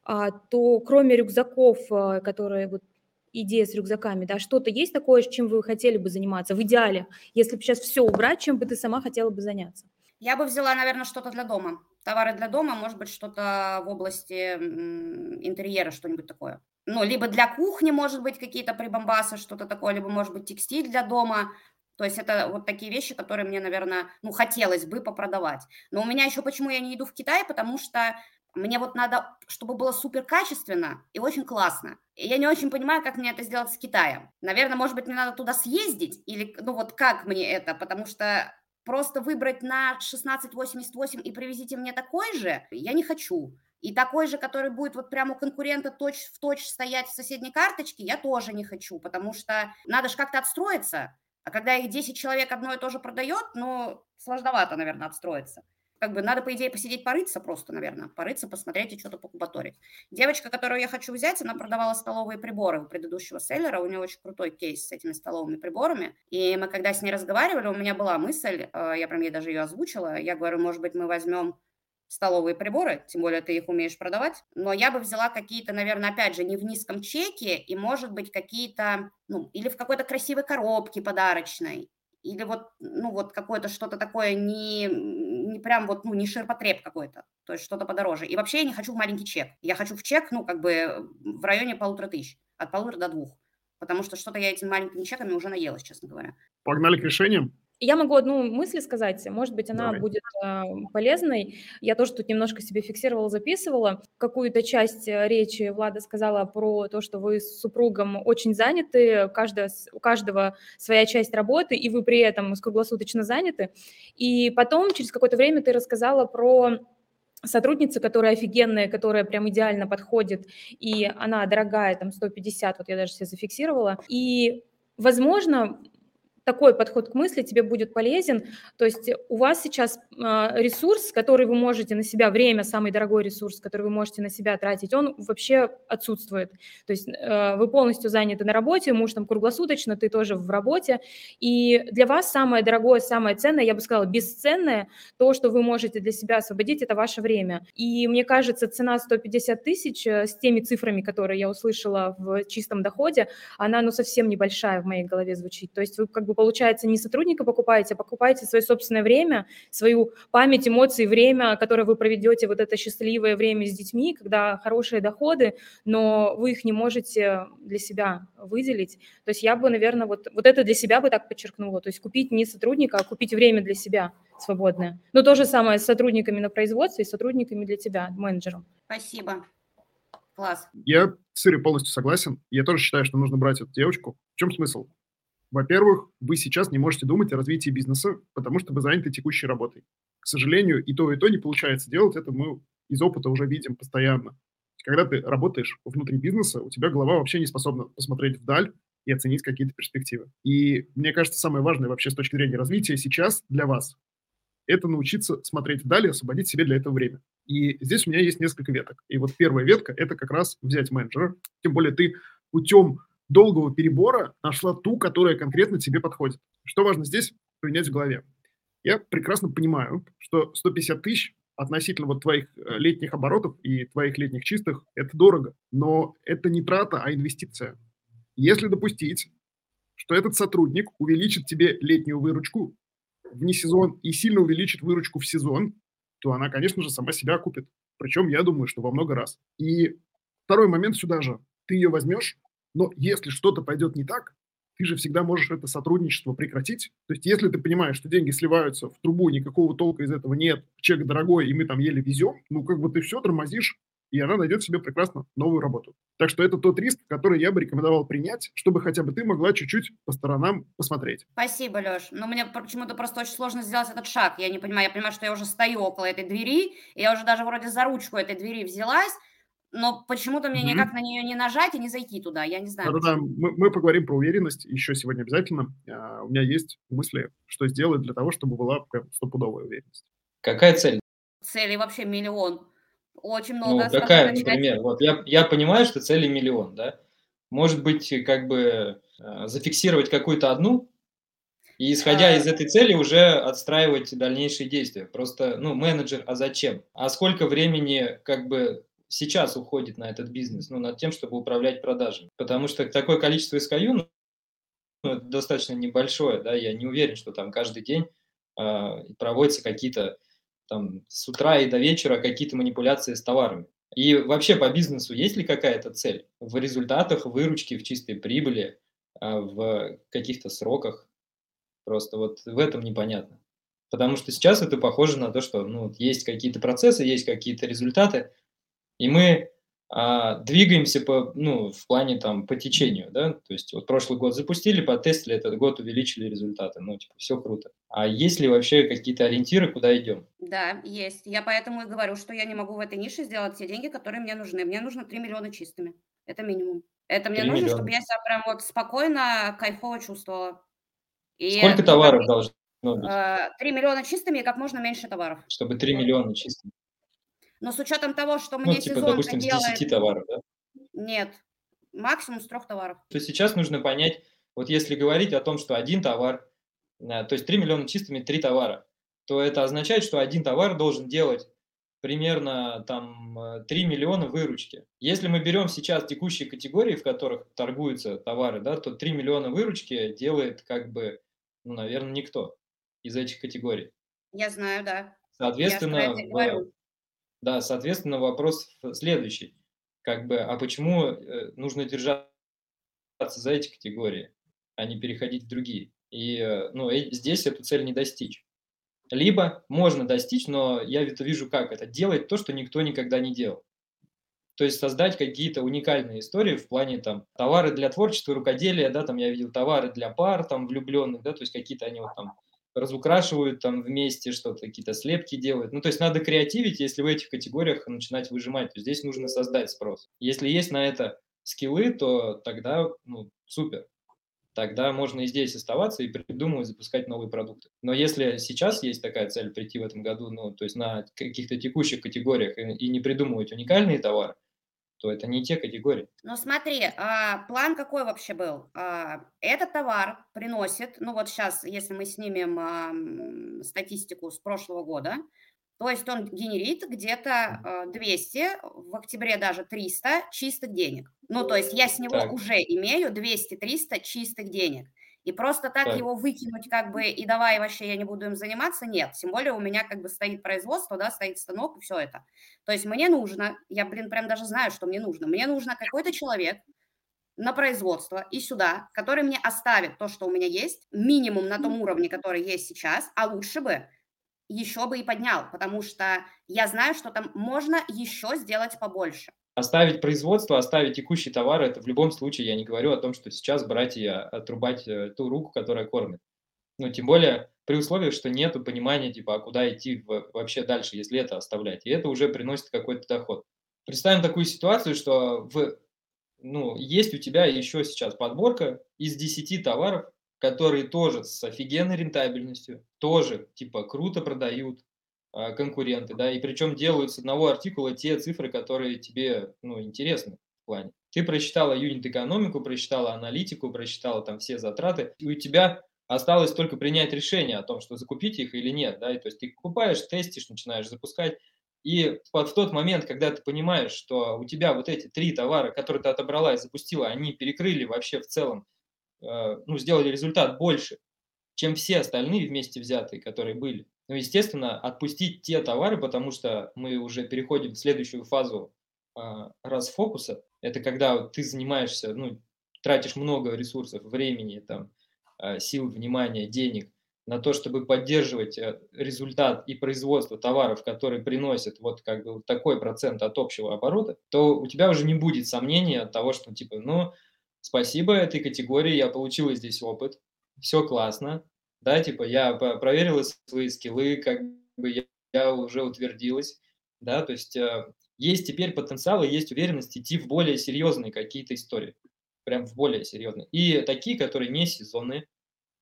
а, то кроме рюкзаков, которые вот идея с рюкзаками, да, что-то есть такое, чем вы хотели бы заниматься в идеале, если бы сейчас все убрать, чем бы ты сама хотела бы заняться? Я бы взяла, наверное, что-то для дома. Товары для дома, может быть, что-то в области интерьера, что-нибудь такое. ну, либо для кухни, может быть, какие-то прибамбасы, что-то такое, либо, может быть, текстиль для дома. То есть это вот такие вещи, которые мне, наверное, ну, хотелось бы попродавать. Но у меня еще почему я не иду в Китай, потому что мне вот надо, чтобы было супер качественно и очень классно. И я не очень понимаю, как мне это сделать с Китаем. Наверное, может быть, мне надо туда съездить, или, ну вот как мне это, потому что просто выбрать на 1688 и привезите мне такой же, я не хочу. И такой же, который будет вот прямо у конкурента точь в точь стоять в соседней карточке, я тоже не хочу, потому что надо же как-то отстроиться. А когда их 10 человек одно и то же продает, ну, сложновато, наверное, отстроиться. Как бы надо, по идее, посидеть, порыться просто, наверное, порыться, посмотреть и что-то покубаторить. Девочка, которую я хочу взять, она продавала столовые приборы у предыдущего селлера, у нее очень крутой кейс с этими столовыми приборами. И мы, когда с ней разговаривали, у меня была мысль, э, я прям ей даже ее озвучила, я говорю, может быть, мы возьмем столовые приборы, тем более ты их умеешь продавать. Но я бы взяла какие-то, наверное, опять же, не в низком чеке, и, может быть, какие-то, ну, или в какой-то красивой коробке подарочной, или вот, ну, вот какое-то что-то такое не, не прям вот, ну, не ширпотреб какой-то, то есть что-то подороже. И вообще я не хочу в маленький чек. Я хочу в чек, ну, как бы в районе полутора тысяч, от полутора до двух. Потому что что-то я этими маленькими чеками уже наелась, честно говоря. Погнали к решениям. Я могу одну мысль сказать, может быть, она Давай. будет э, полезной. Я тоже тут немножко себе фиксировала, записывала. Какую-то часть э, речи Влада сказала про то, что вы с супругом очень заняты, каждого, у каждого своя часть работы, и вы при этом круглосуточно заняты. И потом, через какое-то время, ты рассказала про сотрудницу, которая офигенная, которая прям идеально подходит, и она дорогая, там 150, вот я даже себе зафиксировала. И, возможно, такой подход к мысли тебе будет полезен. То есть у вас сейчас а, ресурс, который вы можете на себя, время, самый дорогой ресурс, который вы можете на себя тратить, он вообще отсутствует. То есть э, вы полностью заняты на работе, муж там круглосуточно, ты тоже в работе. И для вас самое дорогое, самое ценное, я бы сказала, бесценное, то, что вы можете для себя освободить, это ваше время. И мне кажется, цена 150 тысяч э, с теми цифрами, которые я услышала в чистом доходе, она ну совсем небольшая в моей голове звучит. То есть вы как вы, получается, не сотрудника покупаете, а покупаете свое собственное время, свою память, эмоции, время, которое вы проведете, вот это счастливое время с детьми, когда хорошие доходы, но вы их не можете для себя выделить. То есть я бы, наверное, вот, вот это для себя бы так подчеркнула. То есть купить не сотрудника, а купить время для себя свободное. Но то же самое с сотрудниками на производстве и сотрудниками для тебя, менеджером. Спасибо. Класс. Я с Ирой полностью согласен. Я тоже считаю, что нужно брать эту девочку. В чем смысл? Во-первых, вы сейчас не можете думать о развитии бизнеса, потому что вы заняты текущей работой. К сожалению, и то, и то не получается делать. Это мы из опыта уже видим постоянно. Когда ты работаешь внутри бизнеса, у тебя голова вообще не способна посмотреть вдаль и оценить какие-то перспективы. И мне кажется, самое важное вообще с точки зрения развития сейчас для вас – это научиться смотреть вдаль и освободить себе для этого время. И здесь у меня есть несколько веток. И вот первая ветка – это как раз взять менеджера. Тем более ты путем долгого перебора нашла ту, которая конкретно тебе подходит. Что важно здесь поменять в голове? Я прекрасно понимаю, что 150 тысяч относительно вот твоих э, летних оборотов и твоих летних чистых – это дорого, но это не трата, а инвестиция. Если допустить, что этот сотрудник увеличит тебе летнюю выручку вне сезон и сильно увеличит выручку в сезон, то она, конечно же, сама себя окупит. Причем, я думаю, что во много раз. И второй момент сюда же. Ты ее возьмешь, но если что-то пойдет не так, ты же всегда можешь это сотрудничество прекратить. То есть если ты понимаешь, что деньги сливаются в трубу, никакого толка из этого нет, чек дорогой, и мы там еле везем, ну как бы ты все тормозишь, и она найдет себе прекрасно новую работу. Так что это тот риск, который я бы рекомендовал принять, чтобы хотя бы ты могла чуть-чуть по сторонам посмотреть. Спасибо, Леш. Но мне почему-то просто очень сложно сделать этот шаг. Я не понимаю, я понимаю, что я уже стою около этой двери, я уже даже вроде за ручку этой двери взялась, но почему-то мне mm-hmm. никак на нее не нажать и не зайти туда, я не знаю. Да-да-да, мы, мы поговорим про уверенность еще сегодня обязательно. А, у меня есть мысли, что сделать для того, чтобы была прям стопудовая уверенность. Какая цель? Цели вообще миллион. Очень много. Ну, какая, например? Вот я, я понимаю, что цели миллион, да? Может быть, как бы э, зафиксировать какую-то одну, и исходя а... из этой цели уже отстраивать дальнейшие действия. Просто, ну, менеджер, а зачем? А сколько времени, как бы, сейчас уходит на этот бизнес, ну, над тем, чтобы управлять продажами. Потому что такое количество SKU ну, достаточно небольшое, да, я не уверен, что там каждый день э, проводятся какие-то там с утра и до вечера какие-то манипуляции с товарами. И вообще по бизнесу есть ли какая-то цель в результатах, выручке, в чистой прибыли, а, в каких-то сроках? Просто вот в этом непонятно. Потому что сейчас это похоже на то, что ну, есть какие-то процессы, есть какие-то результаты, и мы а, двигаемся по, ну, в плане там по течению, да, то есть вот прошлый год запустили, потестили, этот год увеличили результаты, ну, типа, все круто. А есть ли вообще какие-то ориентиры, куда идем? Да, есть. Я поэтому и говорю, что я не могу в этой нише сделать те деньги, которые мне нужны. Мне нужно 3 миллиона чистыми. Это минимум. Это мне 3 нужно, миллиона. чтобы я себя прям вот спокойно, кайфово чувствовала. И, Сколько товаров должно быть, э, 3 миллиона чистыми и как можно меньше товаров. чтобы 3 Вот. миллиона чисто? Но с учетом того, что Ну, мне типа, сезон допустим, с делает... 10 товаров, да? Нет, максимум с трех товаров. То есть сейчас нужно понять, вот если говорить о том, что один товар, э, то есть 3 миллиона чистыми 3 товара, то это означает, что один товар должен делать примерно там э, 3 миллиона выручки. Если мы берем сейчас текущие категории, в которых торгуются товары, да, то 3 миллиона выручки делает как бы, ну, наверное, никто из этих категорий. Я знаю, да. Соответственно, в-. Да, соответственно, вопрос следующий. Как бы, а почему э, нужно держаться за эти категории, а не переходить в другие? И э, ну, э- здесь эту цель не достичь. Либо можно достичь, но я это вижу как это, делать то, что никто никогда не делал. То есть создать какие-то уникальные истории в плане там товары для творчества, рукоделия, да, там я видел товары для пар там влюбленных, да, то есть какие-то они вот там разукрашивают там вместе что-то, какие-то слепки делают. Ну, то есть надо креативить, если в этих категориях начинать выжимать, то здесь нужно создать спрос. Если есть на это скиллы, то тогда, ну, супер. Тогда можно и здесь оставаться и придумывать, запускать новые продукты. Но если сейчас есть такая цель прийти в этом году, ну, то есть на каких-то текущих категориях и, и не придумывать уникальные товары, то это не те категории. Ну смотри, а, план какой вообще был? А, этот товар приносит, ну вот сейчас, если мы снимем а, статистику с прошлого года, то есть он генерит где-то а, 200, в октябре даже 300 чистых денег. Ну то есть я с него Так. уже имею 200-300 чистых денег. И просто так, Так. его выкинуть как бы и давай вообще я не буду им заниматься, нет. Тем более у меня как бы стоит производство, да, стоит станок и все это. То есть мне нужно, я, блин, прям даже знаю, что мне нужно. Мне нужно какой-то человек на производство и сюда, который мне оставит то, что у меня есть, минимум на том уровне, который есть сейчас, а лучше бы еще бы и поднял, потому что я знаю, что там можно еще сделать побольше. Оставить производство, оставить текущие товары, это в любом случае, я не говорю о том, что сейчас брать и а, отрубать э, ту руку, которая кормит. Ну, тем более при условии, что нет понимания, типа, а куда идти вообще дальше, если это оставлять. И это уже приносит какой-то доход. Представим такую ситуацию, что в, ну, есть у тебя еще сейчас подборка из 10 товаров, которые тоже с офигенной рентабельностью, тоже, типа, круто продают, конкуренты, да, и причем делают с одного артикула те цифры, которые тебе, ну, интересны в плане. Ты прочитала юнит-экономику, прочитала аналитику, прочитала там все затраты, и у тебя осталось только принять решение о том, что закупить их или нет, да, и то есть ты покупаешь, тестишь, начинаешь запускать, и вот в тот момент, когда ты понимаешь, что у тебя вот эти три товара, которые ты отобрала и запустила, они перекрыли вообще в целом, э, ну, сделали результат больше, чем все остальные вместе взятые, которые были. Ну, естественно, отпустить те товары, потому что мы уже переходим в следующую фазу а, расфокуса. Это когда ты занимаешься, ну, тратишь много ресурсов, времени, там, а, сил, внимания, денег на то, чтобы поддерживать э, результат и производство товаров, которые приносят вот как бы такой процент от общего оборота, то у тебя уже не будет сомнения от того, что типа, ну, спасибо этой категории, я получила здесь опыт, все классно, да, типа я проверила свои скиллы, как бы я, я уже утвердилась, да, то есть э, есть теперь потенциал и есть уверенность идти в более серьезные какие-то истории, прям в более серьезные. И такие, которые не сезонные,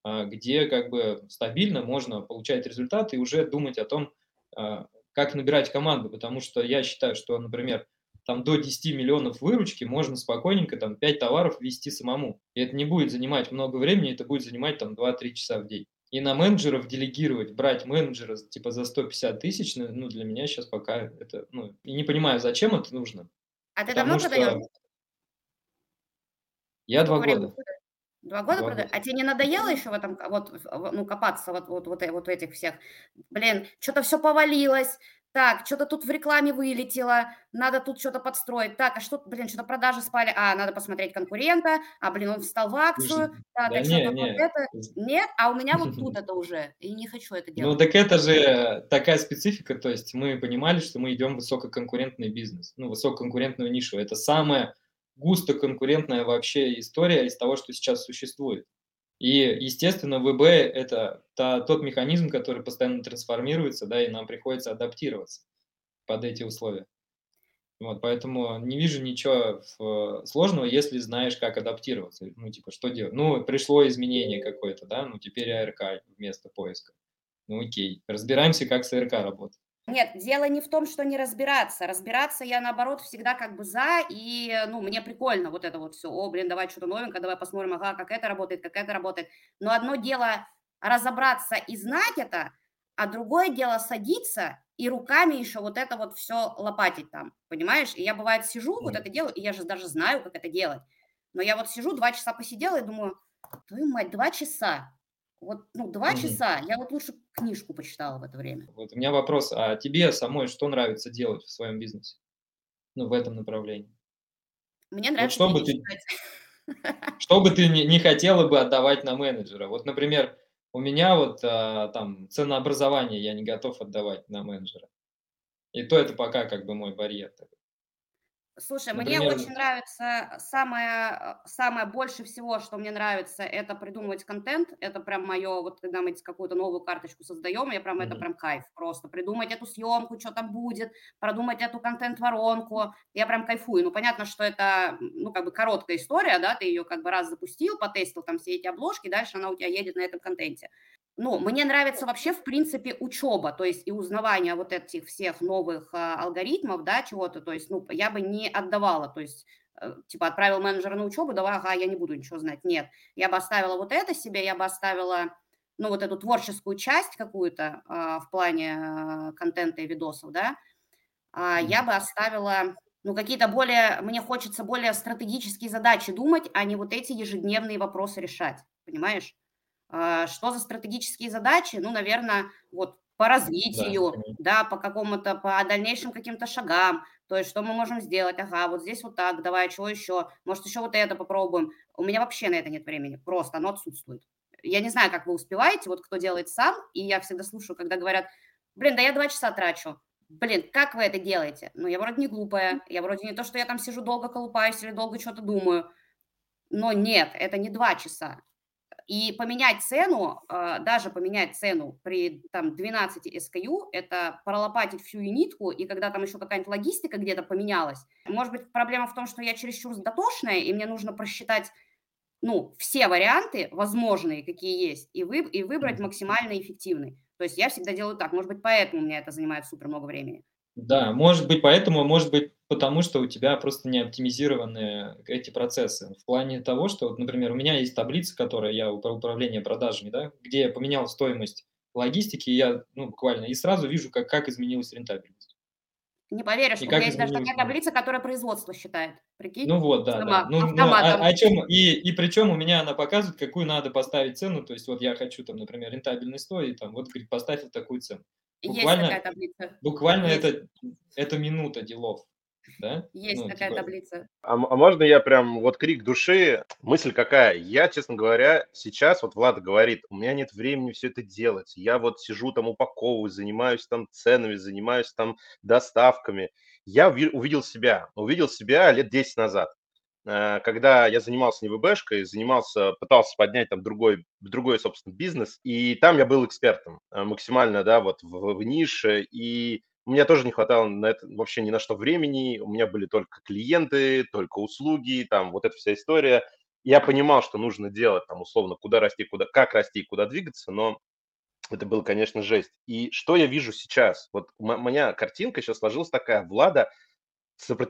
а, где как бы стабильно можно получать результаты и уже думать о том, а, как набирать команду, потому что я считаю, что, например, там до 10 миллионов выручки можно спокойненько там 5 товаров вести самому. И это не будет занимать много времени, это будет занимать там 2-3 часа в день. И на менеджеров делегировать, брать менеджера типа за 150 тысяч, ну, ну, для меня сейчас пока это, ну, и не понимаю, зачем это нужно. А ты давно продаешь? что я два года. продаешь? Два года продаешь? года. А тебе не надоело еще в этом, вот, ну, копаться вот, вот, вот, э- вот в этих всех? Блин, что-то все повалилось, так, что-то тут в рекламе вылетело, надо тут что-то подстроить, так, а что, блин, что-то продажи спали, а, надо посмотреть конкурента, а, блин, он встал в акцию, так, да а не, что-то не. вот это, нет, а у меня вот тут это уже, и не хочу это Ну, делать. так это же такая специфика, то есть мы понимали, что мы идем в высококонкурентный бизнес, ну, высококонкурентную нишу. Это самая густо конкурентная вообще история из того, что сейчас существует. И, естественно, ВБ – это та, тот механизм, который постоянно трансформируется, да, и нам приходится адаптироваться под эти условия. Вот, поэтому не вижу ничего в- сложного, если знаешь, как адаптироваться. Ну, типа, что делать? Ну, пришло изменение какое-то, да, ну, теперь АРК вместо поиска. Ну, окей. Разбираемся, как с АРК работать. Нет, дело не в том, что не разбираться. Разбираться я, наоборот, всегда как бы за, и, ну, мне прикольно вот это вот все. О, блин, давай что-то новенькое, давай посмотрим, ага, как это работает, как это работает. Но одно дело разобраться и знать это, а другое дело садиться и руками еще вот это вот все лопатить там, понимаешь? И я, бывает, сижу, вот это делаю, и я же даже знаю, как это делать. Но я вот сижу, два часа посидела и думаю, твою мать, два часа. Вот, ну, два Мгм. часа. Я вот лучше книжку почитала в это время. Вот у меня вопрос, а тебе самой что нравится делать в своем бизнесе? Ну, в этом направлении. Мне Вот нравится что бы ты, что бы ты не, не хотела бы отдавать на менеджера? Вот, например, у меня вот а, там ценообразование я не готов отдавать на менеджера. И то это пока как бы мой барьер. такой. Слушай, мне Например, очень нравится, самое, э, самое больше всего, что мне нравится, это придумывать контент. Это прям мое, вот когда мы какую-то новую карточку создаем, я прям, это Мгм. прям кайф просто. Придумать эту съемку, что там будет, продумать эту контент-воронку. Я прям кайфую. Ну, понятно, что это, ну, как бы короткая история, да, ты ее как бы раз запустил, потестил там все эти обложки, дальше она у тебя едет на этом контенте. Ну, мне нравится вообще, в принципе, учеба, то есть и узнавание вот этих всех новых а, алгоритмов, да, чего-то, то есть, ну, я бы не отдавала, то есть, э, типа, отправил менеджера на учебу, давай, ага, я не буду ничего знать, нет, я бы оставила вот это себе, я бы оставила, ну, вот эту творческую часть какую-то а, в плане а, контента и видосов, да, а, я бы оставила, ну, какие-то более, мне хочется более стратегические задачи думать, а не вот эти ежедневные вопросы решать, понимаешь? А, Что за стратегические задачи? Ну, наверное, вот по Да, развитию, понимаю. да, по какому-то, по дальнейшим каким-то шагам, то есть что мы можем сделать, ага, вот здесь вот так, давай, чего еще, может, еще вот это попробуем. У меня вообще на это нет времени, просто оно отсутствует. Я не знаю, как вы успеваете, вот кто делает сам, и я всегда слушаю, когда говорят, блин, да я два часа трачу. Блин, как вы это делаете? Ну, я вроде не глупая, я вроде не то, что я там сижу долго колупаюсь или долго что-то думаю, но нет, это не два часа. И поменять цену, а, даже поменять цену при там 12 SKU, это пролопатить всю юнитку, и когда там еще какая-нибудь логистика где-то поменялась. Может быть, проблема в том, что я чересчур дотошная, и мне нужно просчитать ну, все варианты возможные, какие есть, и, вы, и выбрать максимально эффективный. То есть я всегда делаю так. Может быть, поэтому у меня это занимает супер много времени. Да, может быть поэтому, может быть потому, что у тебя просто не оптимизированы эти процессы. В плане того, что, вот, например, у меня есть таблица, которая я про управление продажами, да, где я поменял стоимость логистики, и я, ну, буквально, и сразу вижу, как, как изменилась рентабельность. Не поверишь, И у меня есть даже такая таблица, которая производство считает. Прикинь? Ну вот, да, да. Ну, ну, а, автоматом. о чем, и, и причем у меня она показывает, какую надо поставить цену. То есть вот я хочу там, например, рентабельный 100, и там вот, говорит, поставь вот такую цену. Есть Буквально, такая таблица. буквально Есть. это, это минута делов, да? Есть Ну, такая типа, таблица. А, а можно я прям вот крик души? Мысль какая? Я, честно говоря, сейчас, вот Влад говорит, у меня нет времени все это делать. Я вот сижу там упаковываю, занимаюсь там ценами, занимаюсь там доставками. Я уви- увидел себя, увидел себя лет 10 назад, когда я занимался не ВБшкой, занимался, пытался поднять там другой, другой, собственно, бизнес, и там я был экспертом э, максимально, да, вот в, в нише, и меня тоже не хватало на это вообще ни на что времени, у меня были только клиенты, только услуги, там вот эта вся история. Я понимал, что нужно делать, там, условно, куда расти, куда, как расти и куда двигаться, но это было, конечно, жесть. И что я вижу сейчас? Вот у м- моя картинка сейчас сложилась такая. Влада,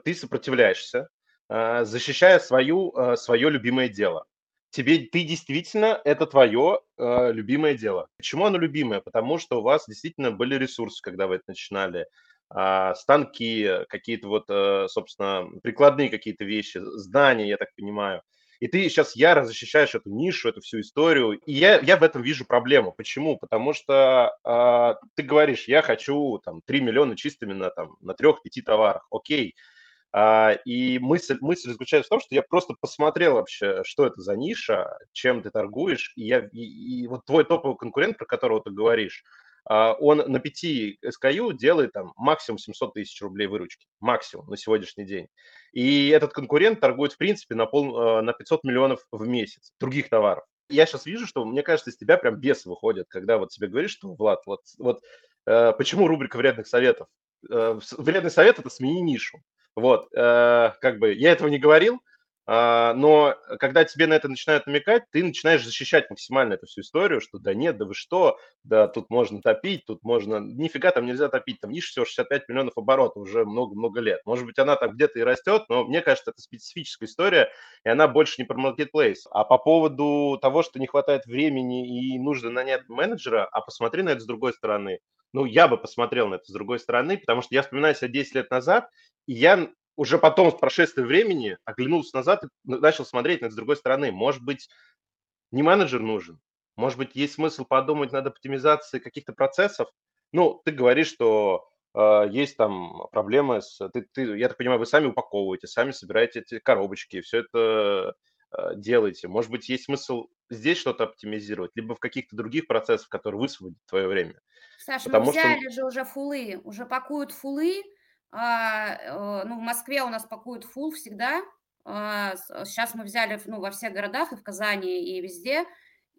ты сопротивляешься, а, защищая свою, а, свое любимое дело. Тебе, ты действительно, это твое а, любимое дело. Почему оно любимое? Потому что у вас действительно были ресурсы, когда вы это начинали, а, станки, какие-то вот, э, собственно, прикладные какие-то вещи, знания, я так понимаю. И ты сейчас яро защищаешь эту нишу, эту всю историю. И я, я в этом вижу проблему. Почему? Потому что э, ты говоришь, я хочу там 3 миллиона чистыми на, там, на 3-5 товарах. Окей. А, и мысль, мысль заключается в том, что я просто посмотрел вообще, что это за ниша, чем ты торгуешь, и, я, и, и вот твой топовый конкурент, про которого ты говоришь, а, он на 5 SKU делает там максимум 700 тысяч рублей выручки, максимум на сегодняшний день. И этот конкурент торгует, в принципе, на, пол, а, на 500 миллионов в месяц других товаров. Я сейчас вижу, что, мне кажется, из тебя прям бесы выходят, когда вот тебе говоришь, что, Влад, вот, вот э, почему рубрика вредных советов? Э, вредный совет – это смени нишу. Вот, э, как бы я этого не говорил, э, но когда тебе на это начинают намекать, ты начинаешь защищать максимально эту всю историю, что да нет, да вы что, да тут можно топить, тут можно, нифига там нельзя топить, там ниша всего 65 миллионов оборотов уже много-много лет. Может быть, она там где-то и растет, но мне кажется, это специфическая история, и она больше не про маркетплейс. А по поводу того, что не хватает времени и нужно нанять менеджера, а посмотри на это с другой стороны ну, я бы посмотрел на это с другой стороны, потому что я вспоминаю себя 10 лет назад, и я уже потом, с прошествием времени, оглянулся назад и начал смотреть на это с другой стороны. Может быть, не менеджер нужен, может быть, есть смысл подумать над оптимизацией каких-то процессов. Ну, ты говоришь, что э, есть там проблемы с... Ты, ты, я так понимаю, вы сами упаковываете, сами собираете эти коробочки, все это э, делаете. Может быть, есть смысл здесь что-то оптимизировать, либо в каких-то других процессах, которые высвободят твое время. Саша, Потому мы взяли что... же уже фулы, уже пакуют фулы, э, ну, в Москве у нас пакуют фул всегда. А, сейчас мы взяли ну, во всех городах, и в Казани, и везде.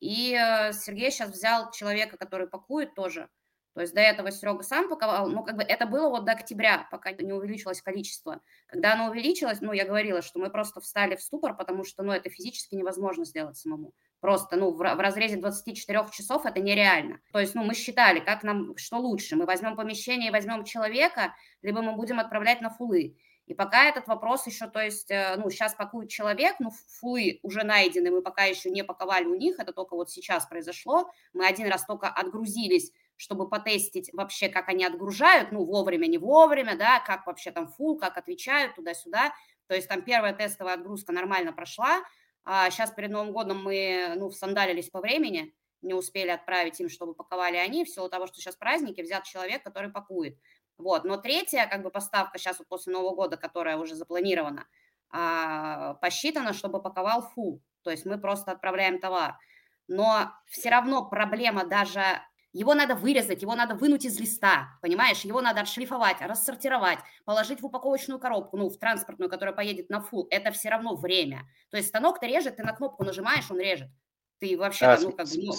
И э, Сергей сейчас взял человека, который пакует тоже. То есть до этого Серега сам паковал, ну, как бы это было вот до октября, пока не увеличилось количество. Когда оно увеличилось, ну, я говорила, что мы просто встали в ступор, потому что, ну, это физически невозможно сделать самому. Просто, ну, в, в разрезе 24 часов это нереально. То есть, ну, мы считали, как нам, что лучше. Мы возьмем помещение и возьмем человека, либо мы будем отправлять на фулы. И пока этот вопрос еще, то есть, э, ну, сейчас пакует человек, ну, фулы уже найдены, мы пока еще не паковали у них, это только вот сейчас произошло. Мы один раз только отгрузились чтобы потестить вообще, как они отгружают, ну, вовремя, не вовремя, да, как вообще там фул, как отвечают туда-сюда. То есть там первая тестовая отгрузка нормально прошла, а сейчас перед Новым годом мы, ну, сандалились по времени, не успели отправить им, чтобы паковали они, в силу того, что сейчас праздники, взят человек, который пакует. Вот, но третья, как бы, поставка сейчас вот после Нового года, которая уже запланирована, а, посчитана, чтобы паковал фул, то есть мы просто отправляем товар. Но все равно проблема даже его надо вырезать, его надо вынуть из листа, понимаешь? Его надо отшлифовать, рассортировать, положить в упаковочную коробку, ну, в транспортную, которая поедет на фул. Это все равно время. То есть станок-то режет, ты на кнопку нажимаешь, он режет. Ты вообще, а, ну, как бы... Ну...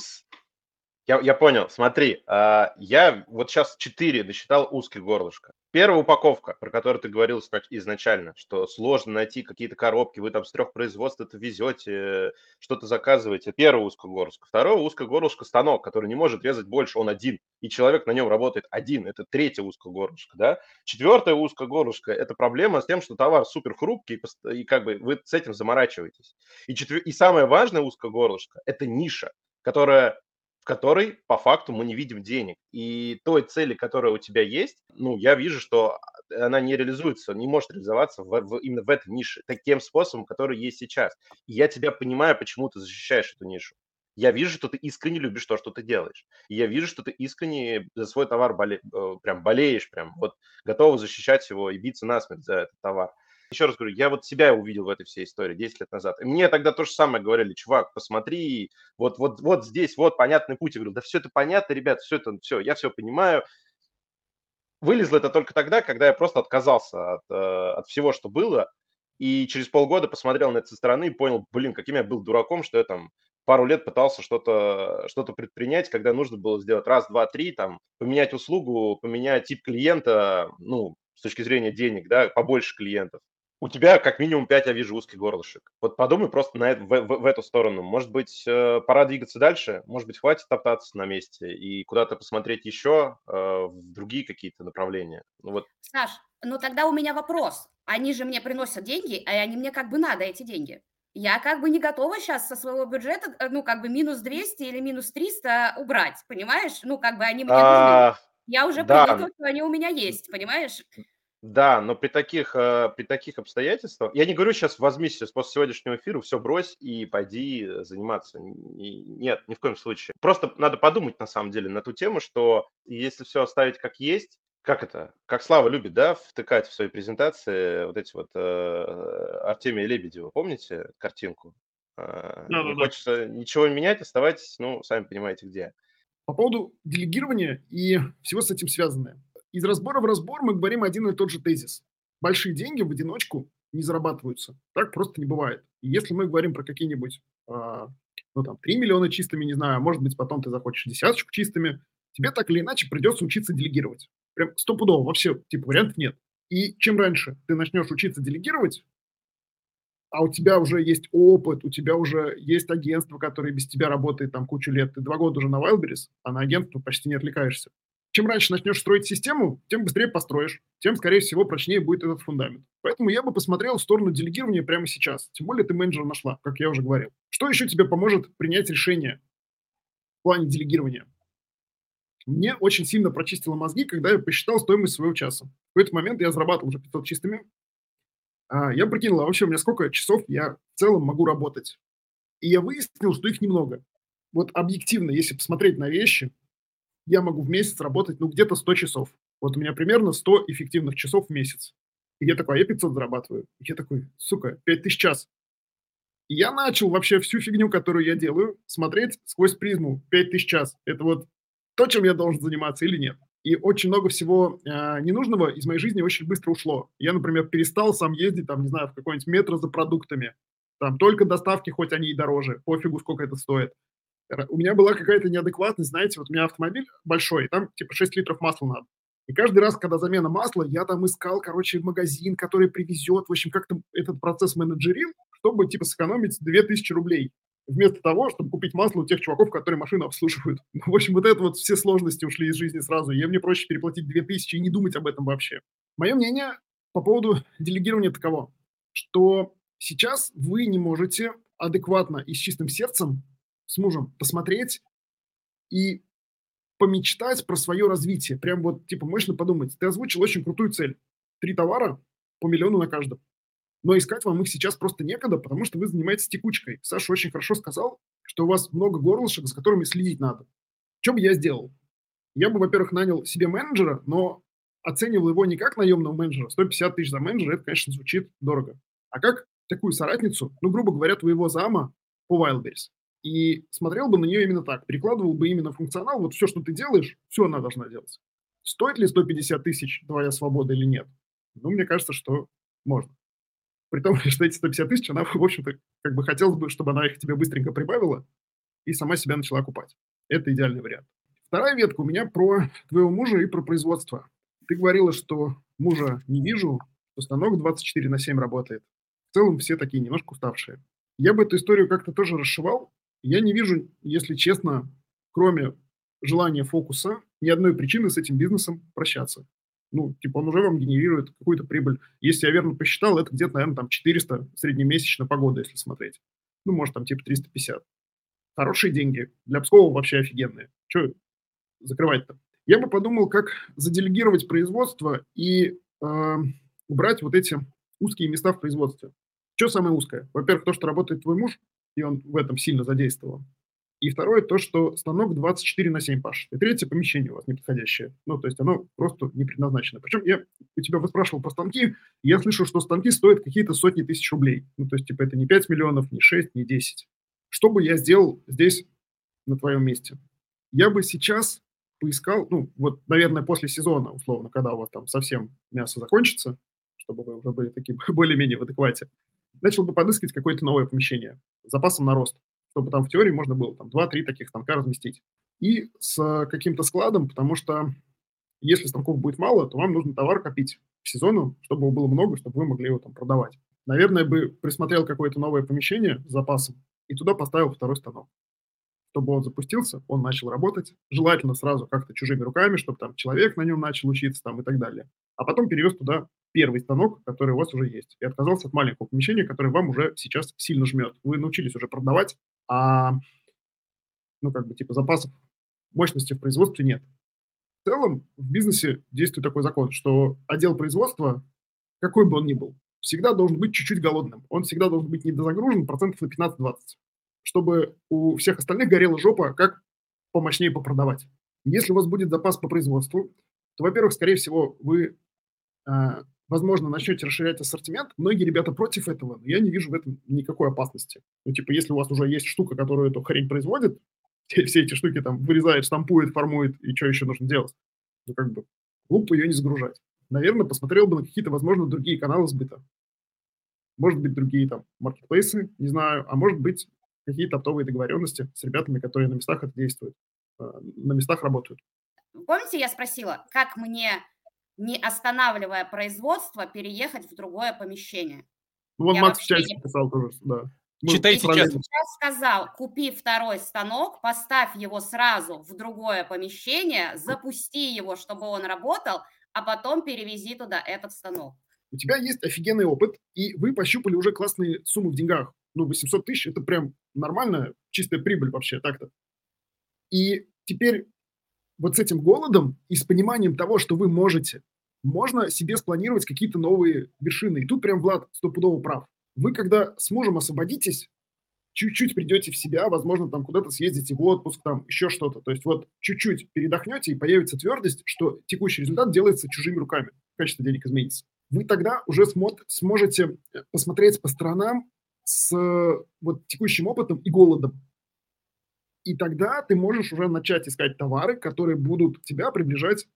Я, я понял, смотри, а, я вот сейчас 4 досчитал узких горлышко. Первая упаковка, про которую ты говорил изначально, что сложно найти какие-то коробки, вы там с трех производств это везете, что-то заказываете. Первое узкое горлышко. Второе узкое горлышко станок, который не может резать больше, он один, и человек на нем работает один. Это третье узкое горлышко, да. Четвертое узкое горлышко – это проблема с тем, что товар супер хрупкий, и как бы вы с этим заморачиваетесь. И, четвер... и самое важное узкое горлышко – это ниша, которая в которой по факту мы не видим денег. И той цели, которая у тебя есть, ну, я вижу, что она не реализуется, не может реализоваться в, в, именно в этой нише таким способом, который есть сейчас. И я тебя понимаю, почему ты защищаешь эту нишу. Я вижу, что ты искренне любишь то, что ты делаешь. И я вижу, что ты искренне за свой товар боле, э, прям болеешь, прям вот готов защищать его и биться насмерть за этот товар еще раз говорю, я вот себя увидел в этой всей истории 10 лет назад. И мне тогда то же самое говорили, чувак, посмотри, вот, вот, вот здесь, вот понятный путь. Я говорю, да все это понятно, ребят, все это, все, я все понимаю. Вылезло это только тогда, когда я просто отказался от, э, от всего, что было, и через полгода посмотрел на это со стороны и понял, блин, каким я был дураком, что я там пару лет пытался что-то что предпринять, когда нужно было сделать раз, два, три, там, поменять услугу, поменять тип клиента, ну, с точки зрения денег, да, побольше клиентов у тебя как минимум 5, я вижу, узких горлышек. Вот подумай просто на, в, в, в эту сторону. Может быть, э, пора двигаться дальше? Может быть, хватит топтаться на месте и куда-то посмотреть еще э, в другие какие-то направления? Ну, вот. Саш, ну тогда у меня вопрос. Они же мне приносят деньги, а они мне как бы надо, эти деньги. Я как бы не готова сейчас со своего бюджета, э, ну, как бы минус 200 или минус 300 убрать, понимаешь? Ну, как бы они мне нужны. А, я уже да. привыкла, что они у меня есть, понимаешь? Да, но при таких, э, при таких обстоятельствах... Я не говорю сейчас возьми сейчас после сегодняшнего эфира, все брось и пойди заниматься. Нет, ни в коем случае. Просто надо подумать на самом деле на ту тему, что если все оставить как есть, как это, как Слава любит, да, втыкать в свои презентации вот эти вот э, Артемия Лебедева, помните картинку? Э, не хочется ничего менять, оставайтесь, ну, сами понимаете, где. По поводу делегирования и всего с этим связанное. Из разбора в разбор мы говорим один и тот же тезис. Большие деньги в одиночку не зарабатываются. Так просто не бывает. И если мы говорим про какие-нибудь, а, ну там, 3 миллиона чистыми, не знаю, а может быть потом ты захочешь десяточку чистыми, тебе так или иначе придется учиться делегировать. Прям стопудово, вообще, типа, вариантов нет. И чем раньше ты начнешь учиться делегировать, а у тебя уже есть опыт, у тебя уже есть агентство, которое без тебя работает там кучу лет, ты два года уже на Wildberries, а на агентство почти не отвлекаешься. Чем раньше начнешь строить систему, тем быстрее построишь, тем, скорее всего, прочнее будет этот фундамент. Поэтому я бы посмотрел в сторону делегирования прямо сейчас. Тем более ты менеджера нашла, как я уже говорил. Что еще тебе поможет принять решение в плане делегирования? Мне очень сильно прочистило мозги, когда я посчитал стоимость своего часа. В этот момент я зарабатывал уже 500 чистыми. А, я прикинул, а вообще у меня сколько часов я в целом могу работать. И я выяснил, что их немного. Вот объективно, если посмотреть на вещи, я могу в месяц работать, ну, где-то 100 часов. Вот у меня примерно 100 эффективных часов в месяц. И я такой, а я 500 зарабатываю. И я такой, сука, 5000 час. И я начал вообще всю фигню, которую я делаю, смотреть сквозь призму 5000 час. Это вот то, чем я должен заниматься или нет. И очень много всего э, ненужного из моей жизни очень быстро ушло. Я, например, перестал сам ездить, там, не знаю, в какой-нибудь метро за продуктами. Там только доставки, хоть они и дороже, пофигу, сколько это стоит. У меня была какая-то неадекватность, знаете, вот у меня автомобиль большой, там типа 6 литров масла надо. И каждый раз, когда замена масла, я там искал, короче, магазин, который привезет, в общем, как-то этот процесс менеджерил, чтобы, типа, сэкономить 2000 рублей вместо того, чтобы купить масло у тех чуваков, которые машину обслуживают. Ну, в общем, вот это вот все сложности ушли из жизни сразу. И мне проще переплатить 2000 и не думать об этом вообще. Мое мнение по поводу делегирования таково, что сейчас вы не можете адекватно и с чистым сердцем с мужем посмотреть и помечтать про свое развитие. Прям вот, типа, мощно подумать. Ты озвучил очень крутую цель. Три товара по миллиону на каждом. Но искать вам их сейчас просто некогда, потому что вы занимаетесь текучкой. Саша очень хорошо сказал, что у вас много горлышек, за которыми следить надо. Что бы я сделал? Я бы, во-первых, нанял себе менеджера, но оценивал его не как наемного менеджера. 150 тысяч за менеджера, это, конечно, звучит дорого. А как такую соратницу, ну, грубо говоря, твоего зама по Wildberries. И смотрел бы на нее именно так, перекладывал бы именно функционал, вот все, что ты делаешь, все она должна делать. Стоит ли 150 тысяч твоя свобода или нет? Ну, мне кажется, что можно. При том, что эти 150 тысяч, она, в общем-то, как бы хотелось бы, чтобы она их тебе быстренько прибавила и сама себя начала купать. Это идеальный вариант. Вторая ветка у меня про твоего мужа и про производство. Ты говорила, что мужа не вижу, что станок 24 на 7 работает. В целом все такие немножко уставшие. Я бы эту историю как-то тоже расшивал, я не вижу, если честно, кроме желания фокуса, ни одной причины с этим бизнесом прощаться. Ну, типа он уже вам генерирует какую-то прибыль. Если я верно посчитал, это где-то, наверное, там 400 среднемесячно по году, если смотреть. Ну, может, там типа 350. Хорошие деньги. Для Пскова вообще офигенные. Что закрывать-то? Я бы подумал, как заделегировать производство и э, убрать вот эти узкие места в производстве. Что самое узкое? Во-первых, то, что работает твой муж – и он в этом сильно задействован. И второе, то, что станок 24 на 7 пашет. И третье, помещение у вас неподходящее. Ну, то есть оно просто не предназначено. Причем я у тебя выспрашивал про станки, я слышу, что станки стоят какие-то сотни тысяч рублей. Ну, то есть, типа, это не 5 миллионов, не 6, не 10. Что бы я сделал здесь на твоем месте? Я бы сейчас поискал, ну, вот, наверное, после сезона, условно, когда у вас там совсем мясо закончится, чтобы вы уже были такие более-менее в адеквате, начал бы подыскивать какое-то новое помещение с запасом на рост, чтобы там в теории можно было там 2-3 таких станка разместить. И с каким-то складом, потому что если станков будет мало, то вам нужно товар копить к сезону, чтобы его было много, чтобы вы могли его там продавать. Наверное, бы присмотрел какое-то новое помещение с запасом и туда поставил второй станок. Чтобы он запустился, он начал работать, желательно сразу как-то чужими руками, чтобы там человек на нем начал учиться там и так далее. А потом перевез туда первый станок, который у вас уже есть, и отказался от маленького помещения, которое вам уже сейчас сильно жмет. Вы научились уже продавать, а, ну, как бы, типа, запасов мощности в производстве нет. В целом в бизнесе действует такой закон, что отдел производства, какой бы он ни был, всегда должен быть чуть-чуть голодным. Он всегда должен быть недозагружен процентов на 15-20, чтобы у всех остальных горела жопа, как помощнее попродавать. Если у вас будет запас по производству, то, во-первых, скорее всего, вы, а, возможно, начнете расширять ассортимент. Многие ребята против этого, но я не вижу в этом никакой опасности. Ну, типа, если у вас уже есть штука, которая эту хрень производит, все эти штуки там вырезает, штампует, формует, и что еще нужно делать? Ну, как бы, глупо ее не загружать. Наверное, посмотрел бы на какие-то, возможно, другие каналы сбыта. Может быть, другие там маркетплейсы, не знаю, а может быть, какие-то оптовые договоренности с ребятами, которые на местах это действуют, а, на местах работают. Помните, я спросила, как мне, не останавливая производство, переехать в другое помещение? Ну, вот Я Макс в чате не- писал тоже, да. Мы Читайте чат. сейчас сказал, купи второй станок, поставь его сразу в другое помещение, запусти его, чтобы он работал, а потом перевези туда этот станок. У тебя есть офигенный опыт, и вы пощупали уже классные суммы в деньгах. Ну, 800 тысяч – это прям нормальная, чистая прибыль вообще так-то. И теперь вот с этим голодом и с пониманием того, что вы можете, можно себе спланировать какие-то новые вершины. И тут прям Влад стопудово прав. Вы, когда с мужем освободитесь, чуть-чуть придете в себя, возможно, там куда-то съездите в отпуск, там еще что-то. То есть вот чуть-чуть передохнете, и появится твердость, что текущий результат делается чужими руками. Качество денег изменится. Вы тогда уже смо- сможете э, посмотреть по сторонам с э, вот текущим опытом и голодом. И тогда ты можешь уже начать искать товары, которые будут тебя приближать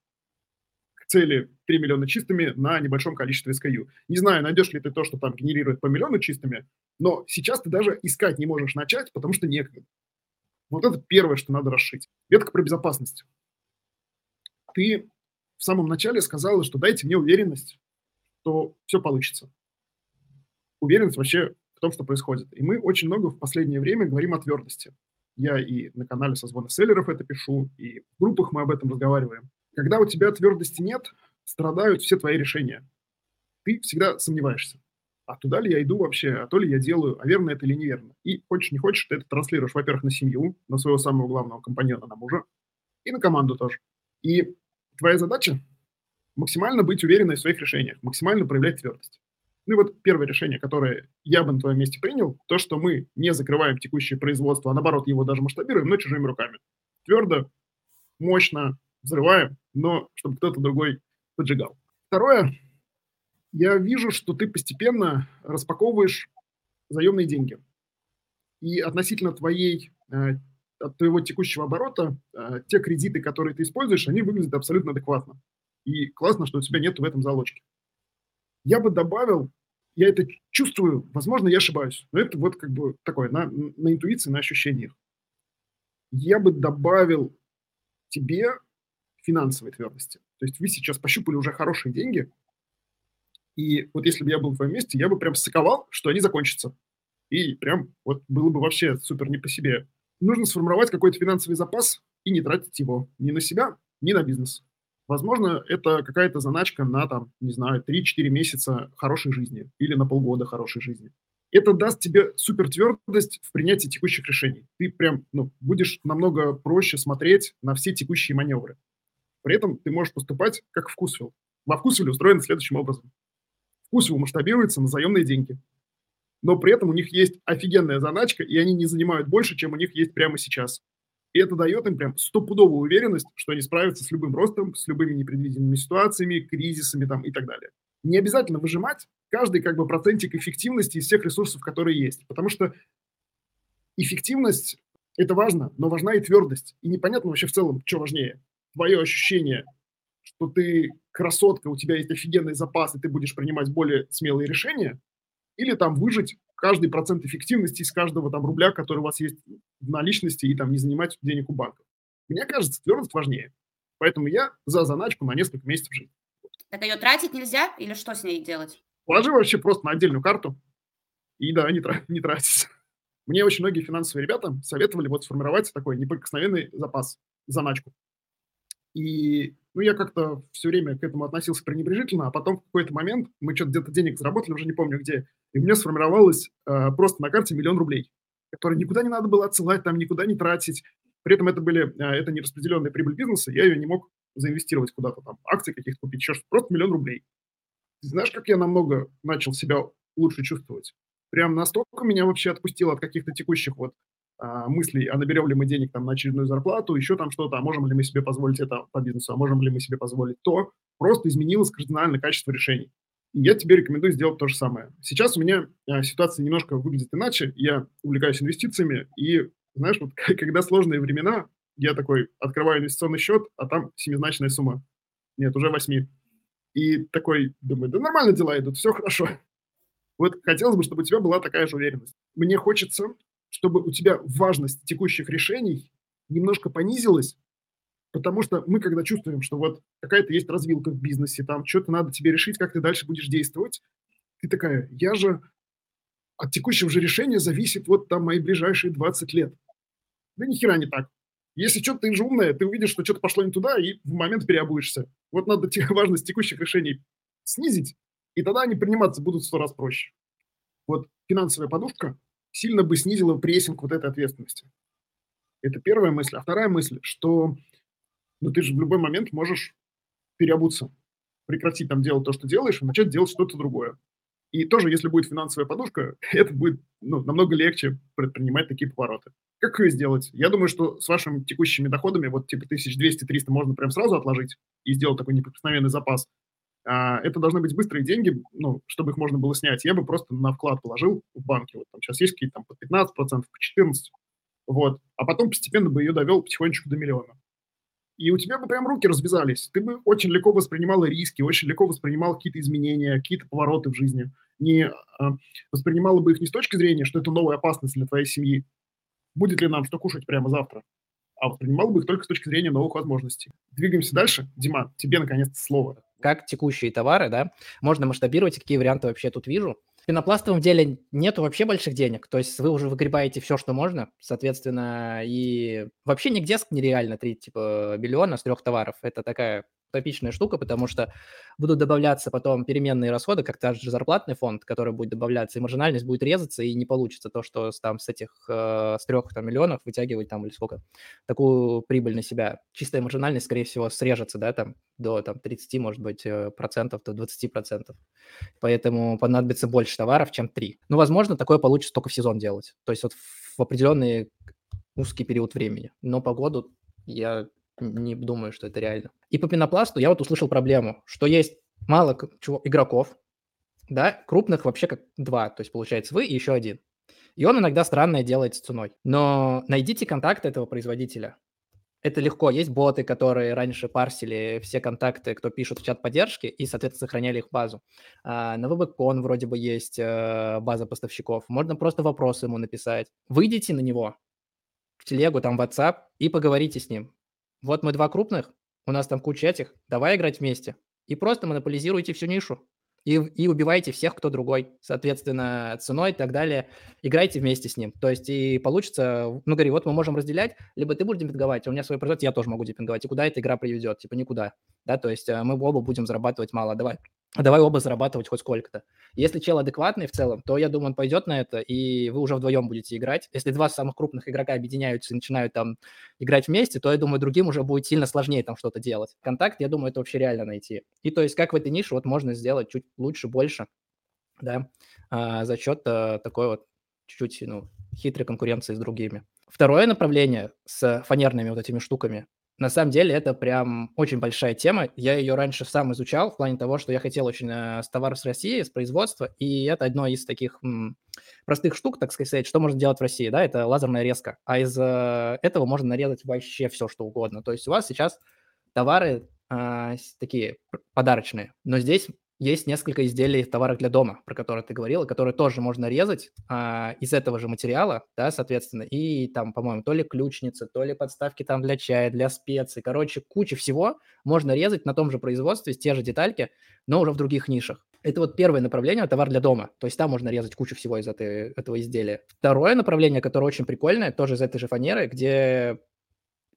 к цели 3 миллиона чистыми на небольшом количестве SKU. Не знаю, найдешь ли ты то, что там генерирует по миллиону чистыми, но сейчас ты даже искать не можешь начать, потому что некогда. Вот это первое, что надо расшить. Ветка про безопасность. Ты в самом начале сказала, что дайте мне уверенность, что все получится. Уверенность вообще в том, что происходит. И мы очень много в последнее время говорим о твердости. Я и на канале созвона селлеров это пишу, и в группах мы об этом разговариваем. Когда у тебя твердости нет, страдают все твои решения. Ты всегда сомневаешься. А туда ли я иду вообще, а то ли я делаю, а верно это или неверно. И хочешь не хочешь, ты это транслируешь, во-первых, на семью, на своего самого главного компаньона, на мужа, и на команду тоже. И твоя задача максимально быть уверенной в своих решениях, максимально проявлять твердость. Ну и вот первое решение, которое я бы на твоем месте принял, то, что мы не закрываем текущее производство, а наоборот его даже масштабируем, но чужими руками. Твердо, мощно взрываем, но чтобы кто-то другой поджигал. Второе, я вижу, что ты постепенно распаковываешь заемные деньги. И относительно твоей, э, от твоего текущего оборота, э, те кредиты, которые ты используешь, они выглядят абсолютно адекватно. И классно, что у тебя нет в этом залочки. Я бы добавил, я это чувствую, возможно, я ошибаюсь, но это вот как бы такое, на, на интуиции, на ощущениях. Я бы добавил тебе финансовой твердости. То есть вы сейчас пощупали уже хорошие деньги, и вот если бы я был в твоем месте, я бы прям сыковал, что они закончатся. И прям вот было бы вообще супер не по себе. Нужно сформировать какой-то финансовый запас и не тратить его ни на себя, ни на бизнес. Возможно, это какая-то заначка на, там, не знаю, 3-4 месяца хорошей жизни или на полгода хорошей жизни. Это даст тебе супер твердость в принятии текущих решений. Ты прям ну, будешь намного проще смотреть на все текущие маневры. При этом ты можешь поступать как вкусвилл. Во вкусвилле устроено следующим образом. Вкусвилл масштабируется на заемные деньги. Но при этом у них есть офигенная заначка, и они не занимают больше, чем у них есть прямо сейчас. И это дает им прям стопудовую уверенность, что они справятся с любым ростом, с любыми непредвиденными ситуациями, кризисами там и так далее. Не обязательно выжимать каждый как бы процентик эффективности из всех ресурсов, которые есть. Потому что эффективность – это важно, но важна и твердость. И непонятно вообще в целом, что важнее. Твое ощущение, что ты красотка, у тебя есть офигенный запас, и ты будешь принимать более смелые решения, или там выжить каждый процент эффективности из каждого там рубля, который у вас есть в наличности, и там не занимать денег у банка. Мне кажется, твердость важнее. Поэтому я за заначку на несколько месяцев жизни. Так ее тратить нельзя или что с ней делать? Положи вообще просто на отдельную карту, и да, не, тра- не тратить. Мне очень многие финансовые ребята советовали вот сформировать такой неприкосновенный запас, заначку. И ну, я как-то все время к этому относился пренебрежительно, а потом в какой-то момент мы что-то где-то денег заработали, уже не помню где, и у меня сформировалось э, просто на карте миллион рублей, которые никуда не надо было отсылать, там никуда не тратить. При этом это были, э, это не распределенная прибыль бизнеса, я ее не мог заинвестировать куда-то там, акции каких-то купить, еще просто миллион рублей. знаешь, как я намного начал себя лучше чувствовать? Прям настолько меня вообще отпустило от каких-то текущих вот мыслей, а наберем ли мы денег там на очередную зарплату, еще там что-то, а можем ли мы себе позволить это по бизнесу, а можем ли мы себе позволить то, просто изменилось кардинально качество решений. И я тебе рекомендую сделать то же самое. Сейчас у меня а, ситуация немножко выглядит иначе. Я увлекаюсь инвестициями, и, знаешь, вот когда сложные времена, я такой открываю инвестиционный счет, а там семизначная сумма. Нет, уже восьми. И такой думаю, да нормально дела идут, все хорошо. Вот хотелось бы, чтобы у тебя была такая же уверенность. Мне хочется, чтобы у тебя важность текущих решений немножко понизилась, потому что мы, когда чувствуем, что вот какая-то есть развилка в бизнесе, там что-то надо тебе решить, как ты дальше будешь действовать, ты такая, я же от текущего же решения зависит вот там мои ближайшие 20 лет. Да ни хера не так. Если что-то ты же умная, ты увидишь, что что-то пошло не туда, и в момент переобуешься. Вот надо те, важность текущих решений снизить, и тогда они приниматься будут в сто раз проще. Вот финансовая подушка сильно бы снизила прессинг вот этой ответственности. Это первая мысль. А вторая мысль, что ну, ты же в любой момент можешь переобуться, прекратить там делать то, что делаешь, и начать делать что-то другое. И тоже, если будет финансовая подушка, это будет ну, намного легче предпринимать такие повороты. Как ее сделать? Я думаю, что с вашими текущими доходами, вот типа 1200-300 можно прям сразу отложить и сделать такой неприкосновенный запас. А, это должны быть быстрые деньги, ну, чтобы их можно было снять. Я бы просто на вклад положил в банке. Вот там сейчас есть какие-то там по 15%, по 14%. Вот. А потом постепенно бы ее довел потихонечку до миллиона. И у тебя бы прям руки развязались. Ты бы очень легко воспринимала риски, очень легко воспринимал какие-то изменения, какие-то повороты в жизни. Не а, воспринимала бы их не с точки зрения, что это новая опасность для твоей семьи. Будет ли нам что кушать прямо завтра? А воспринимал бы их только с точки зрения новых возможностей. Двигаемся дальше. Дима, тебе наконец-то слово как текущие товары, да, можно масштабировать, какие варианты вообще тут вижу. В пенопластовом деле нету вообще больших денег, то есть вы уже выгребаете все, что можно, соответственно, и вообще нигде нереально 3 типа миллиона с трех товаров. Это такая утопичная штука, потому что будут добавляться потом переменные расходы, как та же зарплатный фонд, который будет добавляться, и маржинальность будет резаться, и не получится то, что там с этих, э, с трех там, миллионов вытягивать там или сколько, такую прибыль на себя. Чистая маржинальность, скорее всего, срежется, да, там до там 30, может быть, э, процентов, до 20 процентов. Поэтому понадобится больше товаров, чем 3. Ну, возможно, такое получится только в сезон делать. То есть вот в определенный узкий период времени. Но погоду я не думаю, что это реально. И по пенопласту я вот услышал проблему, что есть мало чего, игроков, да, крупных вообще как два, то есть получается вы и еще один. И он иногда странное делает с ценой. Но найдите контакты этого производителя. Это легко. Есть боты, которые раньше парсили все контакты, кто пишет в чат поддержки, и, соответственно, сохраняли их базу. А, на VBCon вроде бы есть э, база поставщиков. Можно просто вопросы ему написать. Выйдите на него в телегу, там, в WhatsApp, и поговорите с ним. Вот мы два крупных, у нас там куча этих, давай играть вместе. И просто монополизируйте всю нишу. И, и убивайте всех, кто другой. Соответственно, ценой и так далее. Играйте вместе с ним. То есть и получится, ну, говори, вот мы можем разделять, либо ты будешь демпинговать, а у меня свой производитель, я тоже могу демпинговать. И куда эта игра приведет? Типа никуда. Да, то есть э, мы оба будем зарабатывать мало. Давай а давай оба зарабатывать хоть сколько-то. Если чел адекватный в целом, то я думаю, он пойдет на это, и вы уже вдвоем будете играть. Если два самых крупных игрока объединяются и начинают там играть вместе, то я думаю, другим уже будет сильно сложнее там что-то делать. Контакт, я думаю, это вообще реально найти. И то есть как в этой нише вот можно сделать чуть лучше, больше, да, а, за счет а, такой вот чуть-чуть, ну, хитрой конкуренции с другими. Второе направление с фанерными вот этими штуками на самом деле это прям очень большая тема. Я ее раньше сам изучал в плане того, что я хотел очень э, с товаров с России, с производства, и это одно из таких м, простых штук, так сказать, что можно делать в России, да, это лазерная резка. А из э, этого можно нарезать вообще все, что угодно. То есть у вас сейчас товары э, такие подарочные, но здесь есть несколько изделий в товарах для дома, про которые ты говорил, которые тоже можно резать а, из этого же материала, да, соответственно, и там, по-моему, то ли ключницы, то ли подставки там для чая, для специй, короче, куча всего можно резать на том же производстве, те же детальки, но уже в других нишах. Это вот первое направление, товар для дома, то есть там можно резать кучу всего из этой, этого изделия. Второе направление, которое очень прикольное, тоже из этой же фанеры, где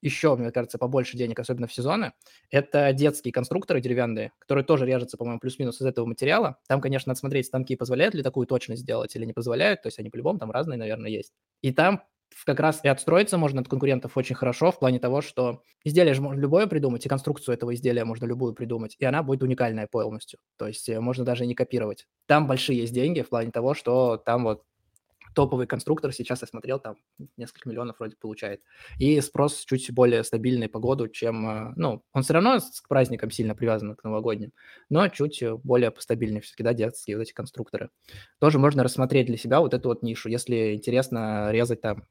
еще, мне кажется, побольше денег, особенно в сезоны, это детские конструкторы деревянные, которые тоже режутся, по-моему, плюс-минус из этого материала. Там, конечно, надо смотреть, станки позволяют ли такую точность сделать или не позволяют, то есть они по-любому там разные, наверное, есть. И там как раз и отстроиться можно от конкурентов очень хорошо в плане того, что изделие же можно любое придумать, и конструкцию этого изделия можно любую придумать, и она будет уникальная полностью. То есть э, можно даже не копировать. Там большие есть деньги в плане того, что там вот топовый конструктор, сейчас я смотрел, там несколько миллионов вроде получает. И спрос чуть более стабильный по году, чем, э, ну, он все равно к праздникам сильно привязан к новогодним, но чуть э, более постабильнее все-таки, да, детские вот эти конструкторы. Тоже можно рассмотреть для себя вот эту вот нишу, если интересно резать там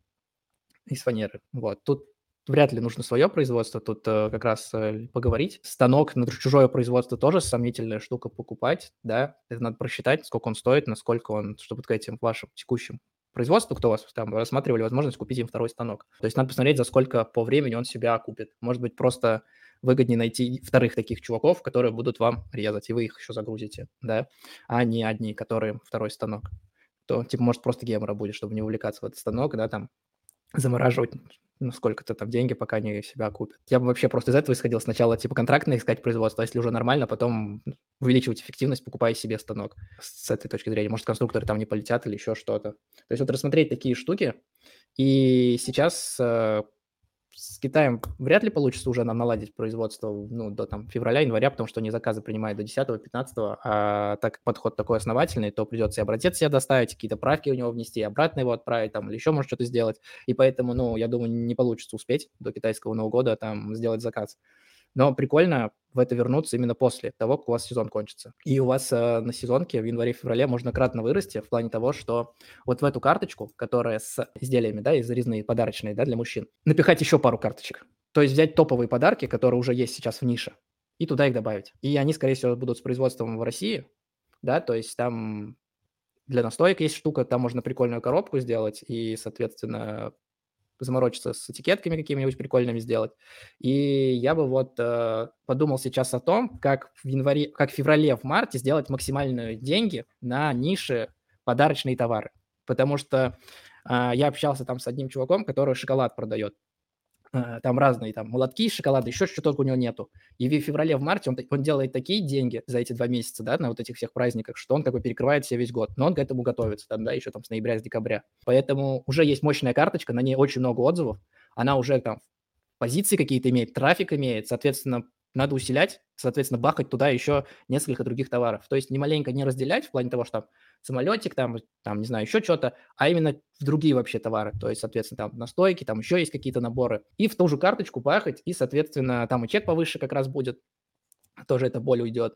из фанеры. Вот, тут вряд ли нужно свое производство, тут э, как раз э, поговорить. Станок на чужое производство тоже сомнительная штука покупать, да, это надо просчитать, сколько он стоит, насколько он, чтобы к этим вашим текущим производству, кто у вас там рассматривали возможность купить им второй станок. То есть надо посмотреть, за сколько по времени он себя купит. Может быть, просто выгоднее найти вторых таких чуваков, которые будут вам резать, и вы их еще загрузите, да, а не одни, которые второй станок. То, типа, может, просто гемора будет, чтобы не увлекаться в этот станок, да, там, замораживать ну, сколько-то там деньги, пока они себя купят. Я бы вообще просто из этого исходил. Сначала типа контрактно искать производство, а если уже нормально, потом увеличивать эффективность, покупая себе станок. С этой точки зрения. Может, конструкторы там не полетят или еще что-то. То есть вот рассмотреть такие штуки. И сейчас э, с Китаем вряд ли получится уже нам наладить производство ну, до там, февраля-января, потому что они заказы принимают до 10-15, а так как подход такой основательный, то придется и образец себе доставить, какие-то правки у него внести, обратно его отправить, там, или еще может что-то сделать. И поэтому, ну, я думаю, не получится успеть до китайского Нового года там сделать заказ. Но прикольно в это вернуться именно после того, как у вас сезон кончится. И у вас э, на сезонке в январе-феврале можно кратно вырасти в плане того, что вот в эту карточку, которая с изделиями, да, из резные подарочные, да, для мужчин, напихать еще пару карточек. То есть взять топовые подарки, которые уже есть сейчас в нише, и туда их добавить. И они, скорее всего, будут с производством в России, да, то есть там для настоек есть штука, там можно прикольную коробку сделать и, соответственно, заморочиться с этикетками какими-нибудь прикольными сделать. И я бы вот э, подумал сейчас о том, как в январе, как в феврале, в марте сделать максимальные деньги на нише подарочные товары. Потому что э, я общался там с одним чуваком, который шоколад продает. Э, там разные там молотки, шоколады, еще что только у него нету. И в феврале, в марте он, он делает такие деньги за эти два месяца, да, на вот этих всех праздниках, что он как бы перекрывает себе весь год. Но он к этому готовится, там, да, еще там с ноября, с декабря. Поэтому уже есть мощная карточка, на ней очень много отзывов. Она уже там позиции какие-то имеет, трафик имеет, соответственно, надо усилять, соответственно, бахать туда еще несколько других товаров. То есть не маленько не разделять в плане того, что самолетик, там, там не знаю, еще что-то, а именно в другие вообще товары. То есть, соответственно, там настойки, там еще есть какие-то наборы. И в ту же карточку бахать, и, соответственно, там и чек повыше как раз будет, тоже эта боль уйдет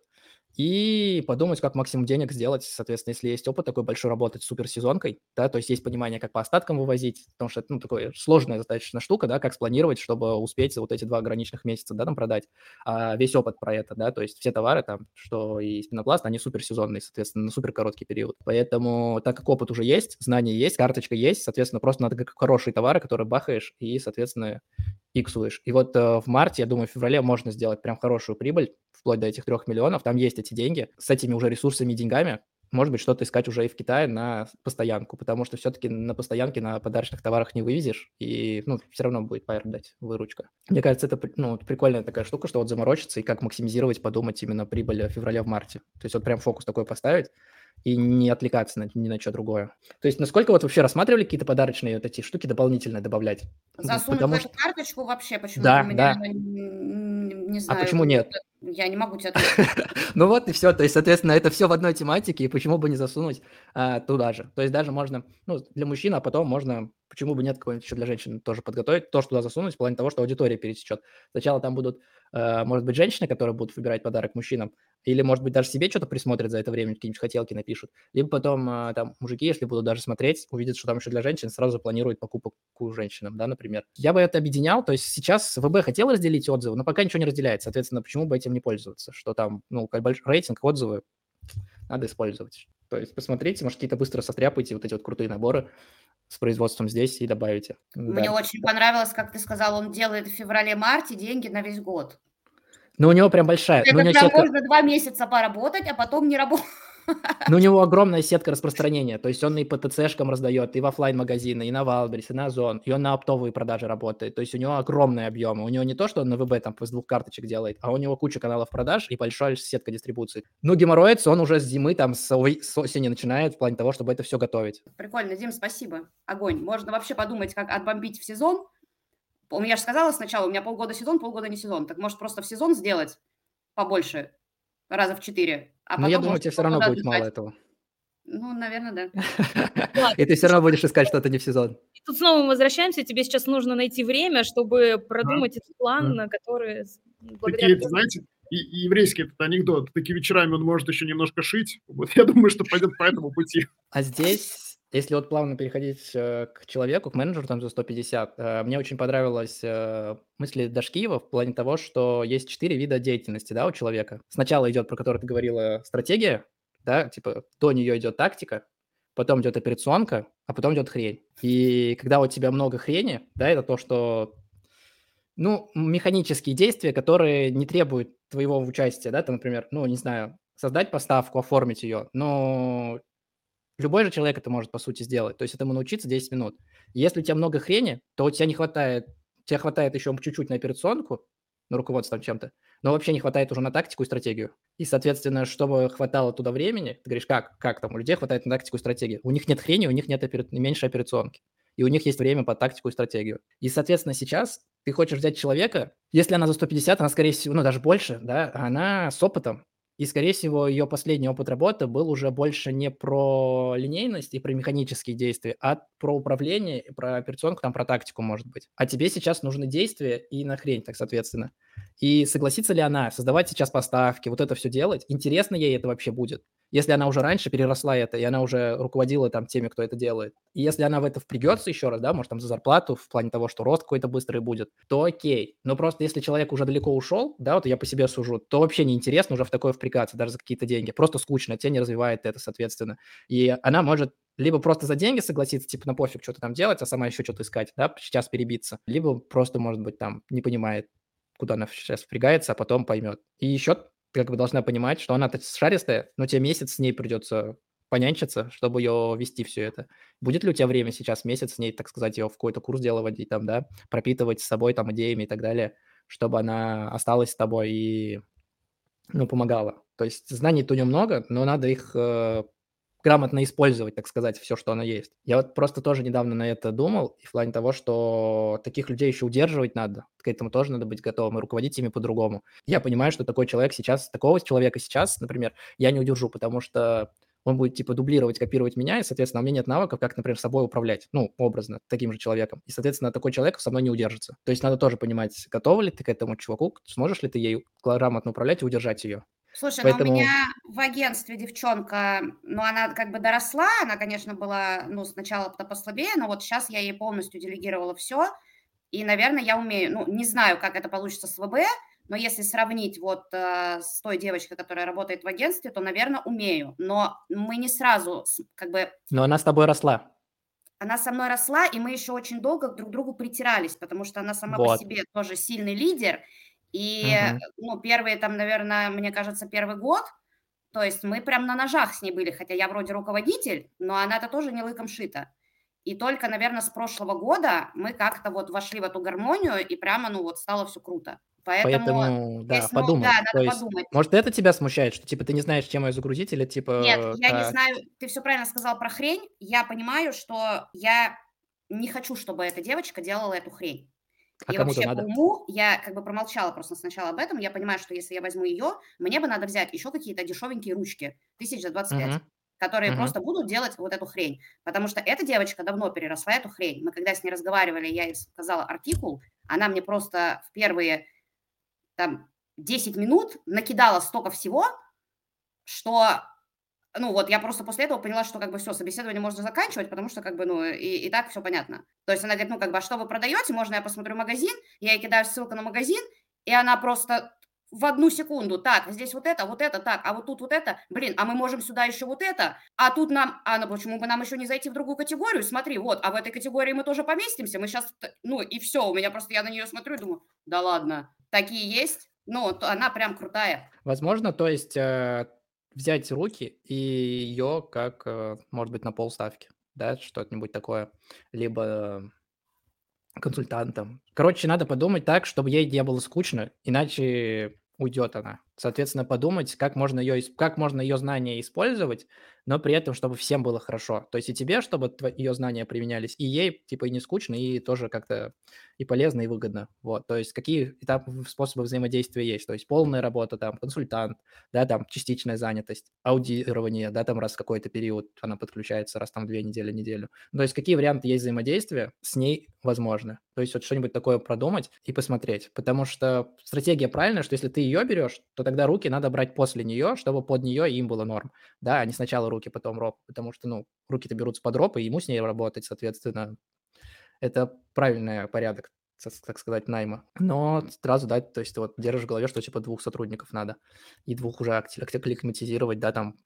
и подумать, как максимум денег сделать, соответственно, если есть опыт такой большой работать с суперсезонкой, да, то есть есть понимание, как по остаткам вывозить, потому что это, ну, такая сложная достаточно штука, да, как спланировать, чтобы успеть вот эти два ограниченных месяца, да, там продать, а весь опыт про это, да, то есть все товары там, что и спинопласт, они суперсезонные, соответственно, на супер короткий период. Поэтому, так как опыт уже есть, знания есть, карточка есть, соответственно, просто надо как хорошие товары, которые бахаешь и, соответственно, иксуешь. И вот э, в марте, я думаю, в феврале можно сделать прям хорошую прибыль, вплоть до этих трех миллионов. Там есть эти деньги. С этими уже ресурсами и деньгами может быть, что-то искать уже и в Китае на постоянку, потому что все-таки на постоянке на подарочных товарах не вывезешь, и, ну, все равно будет пайр дать выручка. Мне кажется, это, ну, прикольная такая штука, что вот заморочиться и как максимизировать, подумать именно прибыль феврале в марте. То есть вот прям фокус такой поставить, и не отвлекаться на, ни на что другое. То есть насколько вот вообще рассматривали какие-то подарочные вот эти штуки дополнительно добавлять? Засунуть Потому что... карточку вообще почему да, да. Не, не знаю. А почему нет? Я не могу тебе Ну вот и все. То есть, соответственно, это все в одной тематике, и почему бы не засунуть а, туда же. То есть даже можно, ну, для мужчин, а потом можно, почему бы нет, какой-нибудь еще для женщин тоже подготовить, тоже туда засунуть, в плане того, что аудитория пересечет. Сначала там будут, э, может быть, женщины, которые будут выбирать подарок мужчинам, или, может быть, даже себе что-то присмотрят за это время, какие-нибудь хотелки напишут. Либо потом э, там мужики, если будут даже смотреть, увидят, что там еще для женщин, сразу планируют покупку женщинам, да, например. Я бы это объединял, то есть сейчас ВБ хотел разделить отзывы, но пока ничего не разделяет, соответственно, почему бы этим не пользоваться, что там, ну, большой рейтинг, отзывы надо использовать. То есть посмотрите, может, какие-то быстро состряпайте вот эти вот крутые наборы с производством здесь и добавите. Мне да. очень понравилось, как ты сказал, он делает в феврале-марте деньги на весь год. Ну, у него прям большая. Это ну, прям сетка... можно два месяца поработать, а потом не работать. Ну, у него огромная сетка распространения, то есть он и по ТЦшкам раздает, и в офлайн магазины и на Wildberries, и на Озон, и он на оптовые продажи работает, то есть у него огромные объемы. У него не то, что он на ВБ там с двух карточек делает, а у него куча каналов продаж и большая сетка дистрибуции. Ну, геморроец он уже с зимы, там, с, с осени начинает в плане того, чтобы это все готовить. Прикольно, Дим, спасибо. Огонь. Можно вообще подумать, как отбомбить в сезон. У меня же сказала сначала, у меня полгода сезон, полгода не сезон. Так может просто в сезон сделать побольше, раза в четыре. А Но я думаю, тебе все равно будет отдыхать. мало этого. Ну, наверное, да. И ты все равно будешь искать что-то не в сезон. Тут снова мы возвращаемся. Тебе сейчас нужно найти время, чтобы продумать этот план, который... Такие, знаете, еврейский этот анекдот. Такие вечерами он может еще немножко шить. Вот я думаю, что пойдет по этому пути. А здесь если вот плавно переходить э, к человеку, к менеджеру там за 150, э, мне очень понравилась э, мысль Дашкиева в плане того, что есть четыре вида деятельности, да, у человека. Сначала идет, про который ты говорила, стратегия, да, типа до нее идет тактика, потом идет операционка, а потом идет хрень. И когда у тебя много хрени, да, это то, что ну, механические действия, которые не требуют твоего участия, да, там, например, ну, не знаю, создать поставку, оформить ее, но Любой же человек это может, по сути, сделать. То есть этому научиться 10 минут. Если у тебя много хрени, то у тебя не хватает, тебе хватает еще чуть-чуть на операционку, на руководство чем-то, но вообще не хватает уже на тактику и стратегию. И, соответственно, чтобы хватало туда времени, ты говоришь, как, как там, у людей хватает на тактику и стратегию. У них нет хрени, у них нет опера... меньше операционки. И у них есть время по тактику и стратегию. И, соответственно, сейчас ты хочешь взять человека, если она за 150, она, скорее всего, ну, даже больше, да, она с опытом, и, скорее всего, ее последний опыт работы был уже больше не про линейность и про механические действия, а про управление, про операционку, там, про тактику, может быть. А тебе сейчас нужны действия и на хрень, так соответственно. И согласится ли она создавать сейчас поставки, вот это все делать? Интересно ей это вообще будет? Если она уже раньше переросла это, и она уже руководила там теми, кто это делает. И если она в это впрягется еще раз, да, может там за зарплату, в плане того, что рост какой-то быстрый будет, то окей. Но просто если человек уже далеко ушел, да, вот я по себе сужу, то вообще неинтересно уже в такое впрягаться, даже за какие-то деньги. Просто скучно, тебе не развивает это, соответственно. И она может либо просто за деньги согласиться, типа на пофиг что-то там делать, а сама еще что-то искать, да, сейчас перебиться, либо просто, может быть, там не понимает, куда она сейчас впрягается, а потом поймет. И еще как бы должна понимать, что она шаристая, но тебе месяц с ней придется понянчиться, чтобы ее вести все это. Будет ли у тебя время сейчас, месяц с ней, так сказать, ее в какой-то курс дела водить, там, да, пропитывать с собой там идеями и так далее, чтобы она осталась с тобой и, ну, помогала. То есть знаний-то у нее много, но надо их э, грамотно использовать, так сказать, все, что оно есть. Я вот просто тоже недавно на это думал, и в плане того, что таких людей еще удерживать надо, к этому тоже надо быть готовым и руководить ими по-другому. Я понимаю, что такой человек сейчас, такого человека сейчас, например, я не удержу, потому что он будет, типа, дублировать, копировать меня, и, соответственно, у меня нет навыков, как, например, собой управлять, ну, образно, таким же человеком. И, соответственно, такой человек со мной не удержится. То есть надо тоже понимать, готова ли ты к этому чуваку, сможешь ли ты ей грамотно управлять и удержать ее. Слушай, Поэтому... ну у меня в агентстве девчонка, ну она как бы доросла, она, конечно, была, ну, сначала-то послабее, но вот сейчас я ей полностью делегировала все, и, наверное, я умею, ну, не знаю, как это получится с ВБ, но если сравнить вот э, с той девочкой, которая работает в агентстве, то, наверное, умею. Но мы не сразу как бы... Но она с тобой росла. Она со мной росла, и мы еще очень долго друг к другу притирались, потому что она сама вот. по себе тоже сильный лидер, и, uh ну, первые там, наверное, мне кажется, первый год, то есть мы прям на ножах с ней были, хотя я вроде руководитель, но она-то тоже не лыком шита. И только, наверное, с прошлого года мы как-то вот вошли в эту гармонию, и прямо, ну, вот стало все круто. Поэтому, Поэтому да, если, подумай. Да, надо есть, подумать. Может, это тебя смущает, что, типа, ты не знаешь, чем ее загрузить, или, типа... Нет, я как... не знаю, ты все правильно сказал про хрень. Я понимаю, что я не хочу, чтобы эта девочка делала эту хрень. А и вообще надо? уму я как бы промолчала просто сначала об этом. Я понимаю, что если я возьму ее, мне бы надо взять еще какие-то дешевенькие ручки, тысяч за 25, угу. которые угу. просто будут делать вот эту хрень. Потому что эта девочка давно переросла эту хрень. Мы когда с ней разговаривали, я ей сказала артикул, она мне просто в первые там 10 минут накидала столько всего, что ну вот я просто после этого поняла, что как бы все, собеседование можно заканчивать, потому что как бы, ну, и, и так все понятно. То есть она говорит, ну, как бы, а что вы продаете? Можно я посмотрю магазин? Я ей кидаю ссылку на магазин, и она просто в одну секунду, так, здесь вот это, вот это, так, а вот тут вот это, блин, а мы можем сюда еще вот это, а тут нам, а ну почему бы нам еще не зайти в другую категорию, смотри, вот, а в этой категории мы тоже поместимся, мы сейчас, ну и все, у меня просто, я на нее смотрю и думаю, да ладно, такие есть, ну, она прям крутая. Возможно, то есть э, взять руки и ее как, э, может быть, на полставки, да, что-нибудь такое, либо консультантом. Короче, надо подумать так, чтобы ей не было скучно, иначе уйдет она. Соответственно, подумать, как можно ее, как можно ее знания использовать, но при этом, чтобы всем было хорошо. То есть и тебе, чтобы ее знания применялись, и ей, типа, и не скучно, и тоже как-то и полезно, и выгодно. Вот, то есть какие этапы, способы взаимодействия есть. То есть полная работа, там, консультант, да, там, частичная занятость, аудирование, да, там, раз какой-то период она подключается, раз там две недели, неделю. То есть какие варианты есть взаимодействия с ней возможны. То есть вот что-нибудь такое продумать и посмотреть. Потому что стратегия правильная, что если ты ее берешь, то тогда руки надо брать после нее, чтобы под нее им было норм. Да, не сначала руки, потом роп. Потому что, ну, руки-то берутся под роп, и ему с ней работать, соответственно. Это правильный порядок, так сказать, найма. Но сразу, да, то есть вот держишь в голове, что типа двух сотрудников надо, и двух уже акклиматизировать, да, там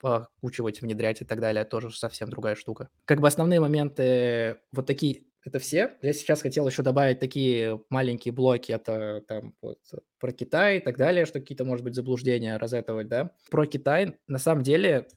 покучивать, внедрять и так далее, тоже совсем другая штука. Как бы основные моменты вот такие это все. Я сейчас хотел еще добавить такие маленькие блоки, это там вот про Китай и так далее, что какие-то, может быть, заблуждения разэтовать, да. Про Китай, на самом деле,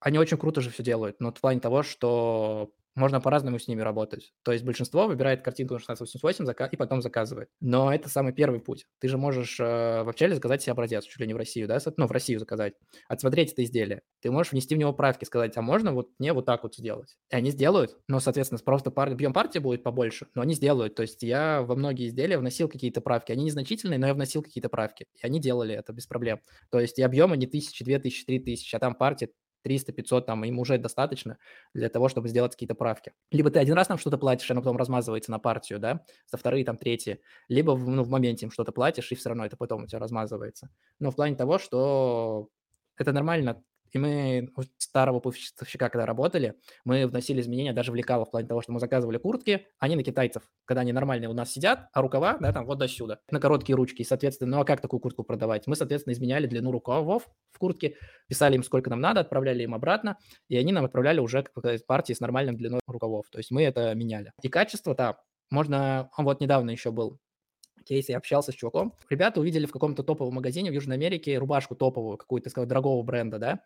они очень круто же все делают, но в плане того, что можно по-разному с ними работать. То есть большинство выбирает картинку на 1688 и потом заказывает. Но это самый первый путь. Ты же можешь э, в Апчеле заказать себе образец, чуть ли не в Россию, да? Ну, в Россию заказать. Отсмотреть это изделие. Ты можешь внести в него правки, сказать, а можно вот мне вот так вот сделать? И они сделают. Но, соответственно, просто пар... объем партии будет побольше, но они сделают. То есть я во многие изделия вносил какие-то правки. Они незначительные, но я вносил какие-то правки. И они делали это без проблем. То есть и объемы не тысячи, две тысячи, три тысячи, а там партия 300, 500, там, им уже достаточно для того, чтобы сделать какие-то правки. Либо ты один раз нам что-то платишь, оно потом размазывается на партию, да, за вторые, там, третьи. Либо ну, в моменте им что-то платишь, и все равно это потом у тебя размазывается. Но в плане того, что это нормально и мы у старого поставщика, когда работали, мы вносили изменения даже в лекало в плане того, что мы заказывали куртки, они на китайцев, когда они нормальные у нас сидят, а рукава, да, там вот до сюда, на короткие ручки. Соответственно, ну а как такую куртку продавать? Мы, соответственно, изменяли длину рукавов в куртке, писали им, сколько нам надо, отправляли им обратно, и они нам отправляли уже партии с нормальной длиной рукавов. То есть мы это меняли. И качество, да, можно... Вот недавно еще был кейс, я общался с чуваком. Ребята увидели в каком-то топовом магазине в Южной Америке рубашку топовую, какую-то, сказал, дорогого бренда, да,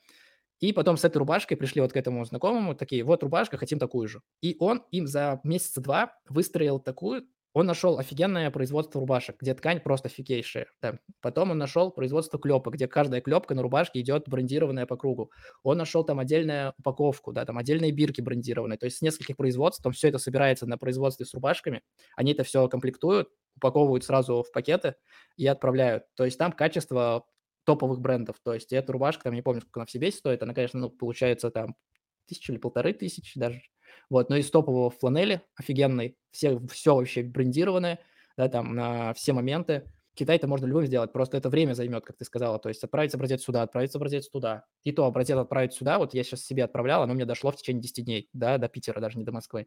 и потом с этой рубашкой пришли вот к этому знакомому, такие, вот рубашка, хотим такую же. И он им за месяца два выстроил такую, он нашел офигенное производство рубашек, где ткань просто офигейшая. Да. Потом он нашел производство клепок, где каждая клепка на рубашке идет брендированная по кругу. Он нашел там отдельную упаковку, да, там отдельные бирки брендированные. То есть с нескольких производств, там все это собирается на производстве с рубашками. Они это все комплектуют, упаковывают сразу в пакеты и отправляют. То есть там качество топовых брендов. То есть эта рубашка, там не помню, сколько она в себе стоит, она, конечно, ну, получается там тысячу или полторы тысячи даже. Вот, но из топового фланели офигенный, все, все вообще брендированное, да, там на все моменты. Китай-то можно любым сделать, просто это время займет, как ты сказала. То есть отправить образец сюда, отправить образец туда. И то образец отправить сюда, вот я сейчас себе отправлял, оно мне дошло в течение 10 дней, да, до Питера, даже не до Москвы,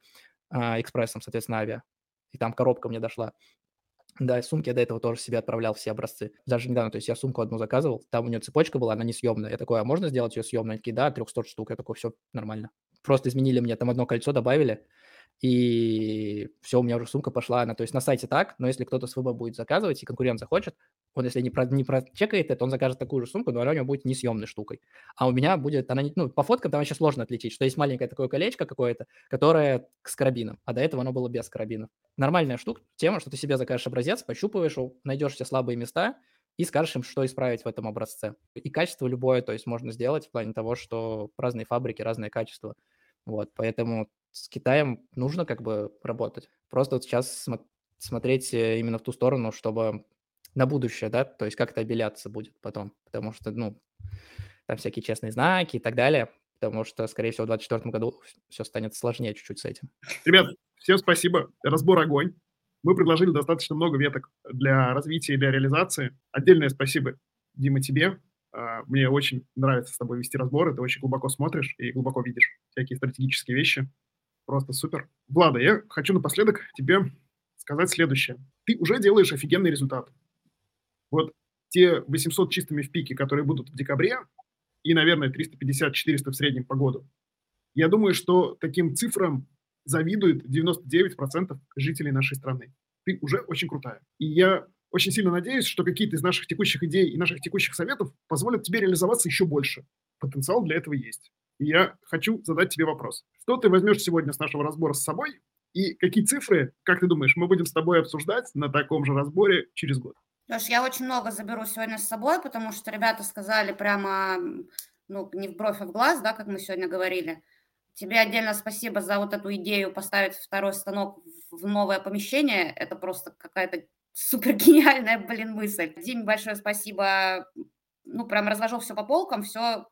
а, экспрессом, соответственно, авиа. И там коробка мне дошла. Да, сумки я до этого тоже себе отправлял все образцы. Даже недавно, то есть я сумку одну заказывал, там у нее цепочка была, она несъемная. Я такой, а можно сделать ее съемной? Они такие, да, 300 штук. Я такой, все нормально. Просто изменили мне, там одно кольцо добавили, и все, у меня уже сумка пошла. Она, то есть на сайте так, но если кто-то с ВБ будет заказывать, и конкурент захочет, он если не, про, не прочекает это, он закажет такую же сумку, но она у него будет несъемной штукой. А у меня будет, она, ну, по фоткам там еще сложно отличить, что есть маленькое такое колечко какое-то, которое с карабином, а до этого оно было без карабинов. Нормальная штука, тема, что ты себе закажешь образец, пощупываешь, найдешь все слабые места, и скажешь им, что исправить в этом образце. И качество любое, то есть можно сделать в плане того, что разные фабрики, разное качество. Вот, поэтому с Китаем нужно как бы работать. Просто вот сейчас см- смотреть э, именно в ту сторону, чтобы на будущее, да, то есть как это обеляться будет потом, потому что, ну, там всякие честные знаки и так далее, потому что, скорее всего, в 2024 году все станет сложнее чуть-чуть с этим. Ребят, всем спасибо. Разбор огонь. Мы предложили достаточно много веток для развития и для реализации. Отдельное спасибо, Дима, тебе. А, мне очень нравится с тобой вести разборы. Ты очень глубоко смотришь и глубоко видишь всякие стратегические вещи. Просто супер. Влада, я хочу напоследок тебе сказать следующее. Ты уже делаешь офигенный результат. Вот те 800 чистыми в пике, которые будут в декабре, и, наверное, 350-400 в среднем по году, я думаю, что таким цифрам завидует 99% жителей нашей страны. Ты уже очень крутая. И я очень сильно надеюсь, что какие-то из наших текущих идей и наших текущих советов позволят тебе реализоваться еще больше. Потенциал для этого есть. И я хочу задать тебе вопрос. Что ты возьмешь сегодня с нашего разбора с собой и какие цифры, как ты думаешь, мы будем с тобой обсуждать на таком же разборе через год? Леш, я очень много заберу сегодня с собой, потому что ребята сказали прямо, ну, не в бровь, а в глаз, да, как мы сегодня говорили. Тебе отдельно спасибо за вот эту идею поставить второй станок в новое помещение. Это просто какая-то супер гениальная, блин, мысль. Дим, большое спасибо. Ну, прям разложил все по полкам, все,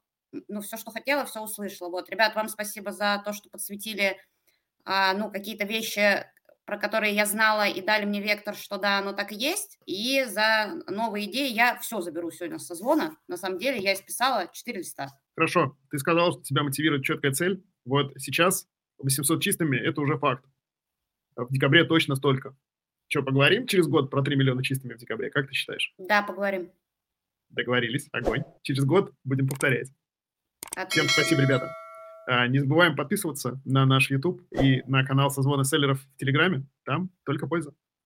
ну, все, что хотела, все услышала. Вот, ребят, вам спасибо за то, что подсветили, а, ну, какие-то вещи, про которые я знала и дали мне вектор, что да, оно так и есть. И за новые идеи я все заберу сегодня с созвона. На самом деле я исписала 4 листа. Хорошо, ты сказал, что тебя мотивирует четкая цель. Вот сейчас 800 чистыми – это уже факт. В декабре точно столько. Что, поговорим через год про 3 миллиона чистыми в декабре? Как ты считаешь? Да, поговорим. Договорились. Огонь. Через год будем повторять. Отлично. Всем спасибо, ребята. А, Не забываем подписываться на наш YouTube и на канал созвона селлеров в Телеграме. Там только польза.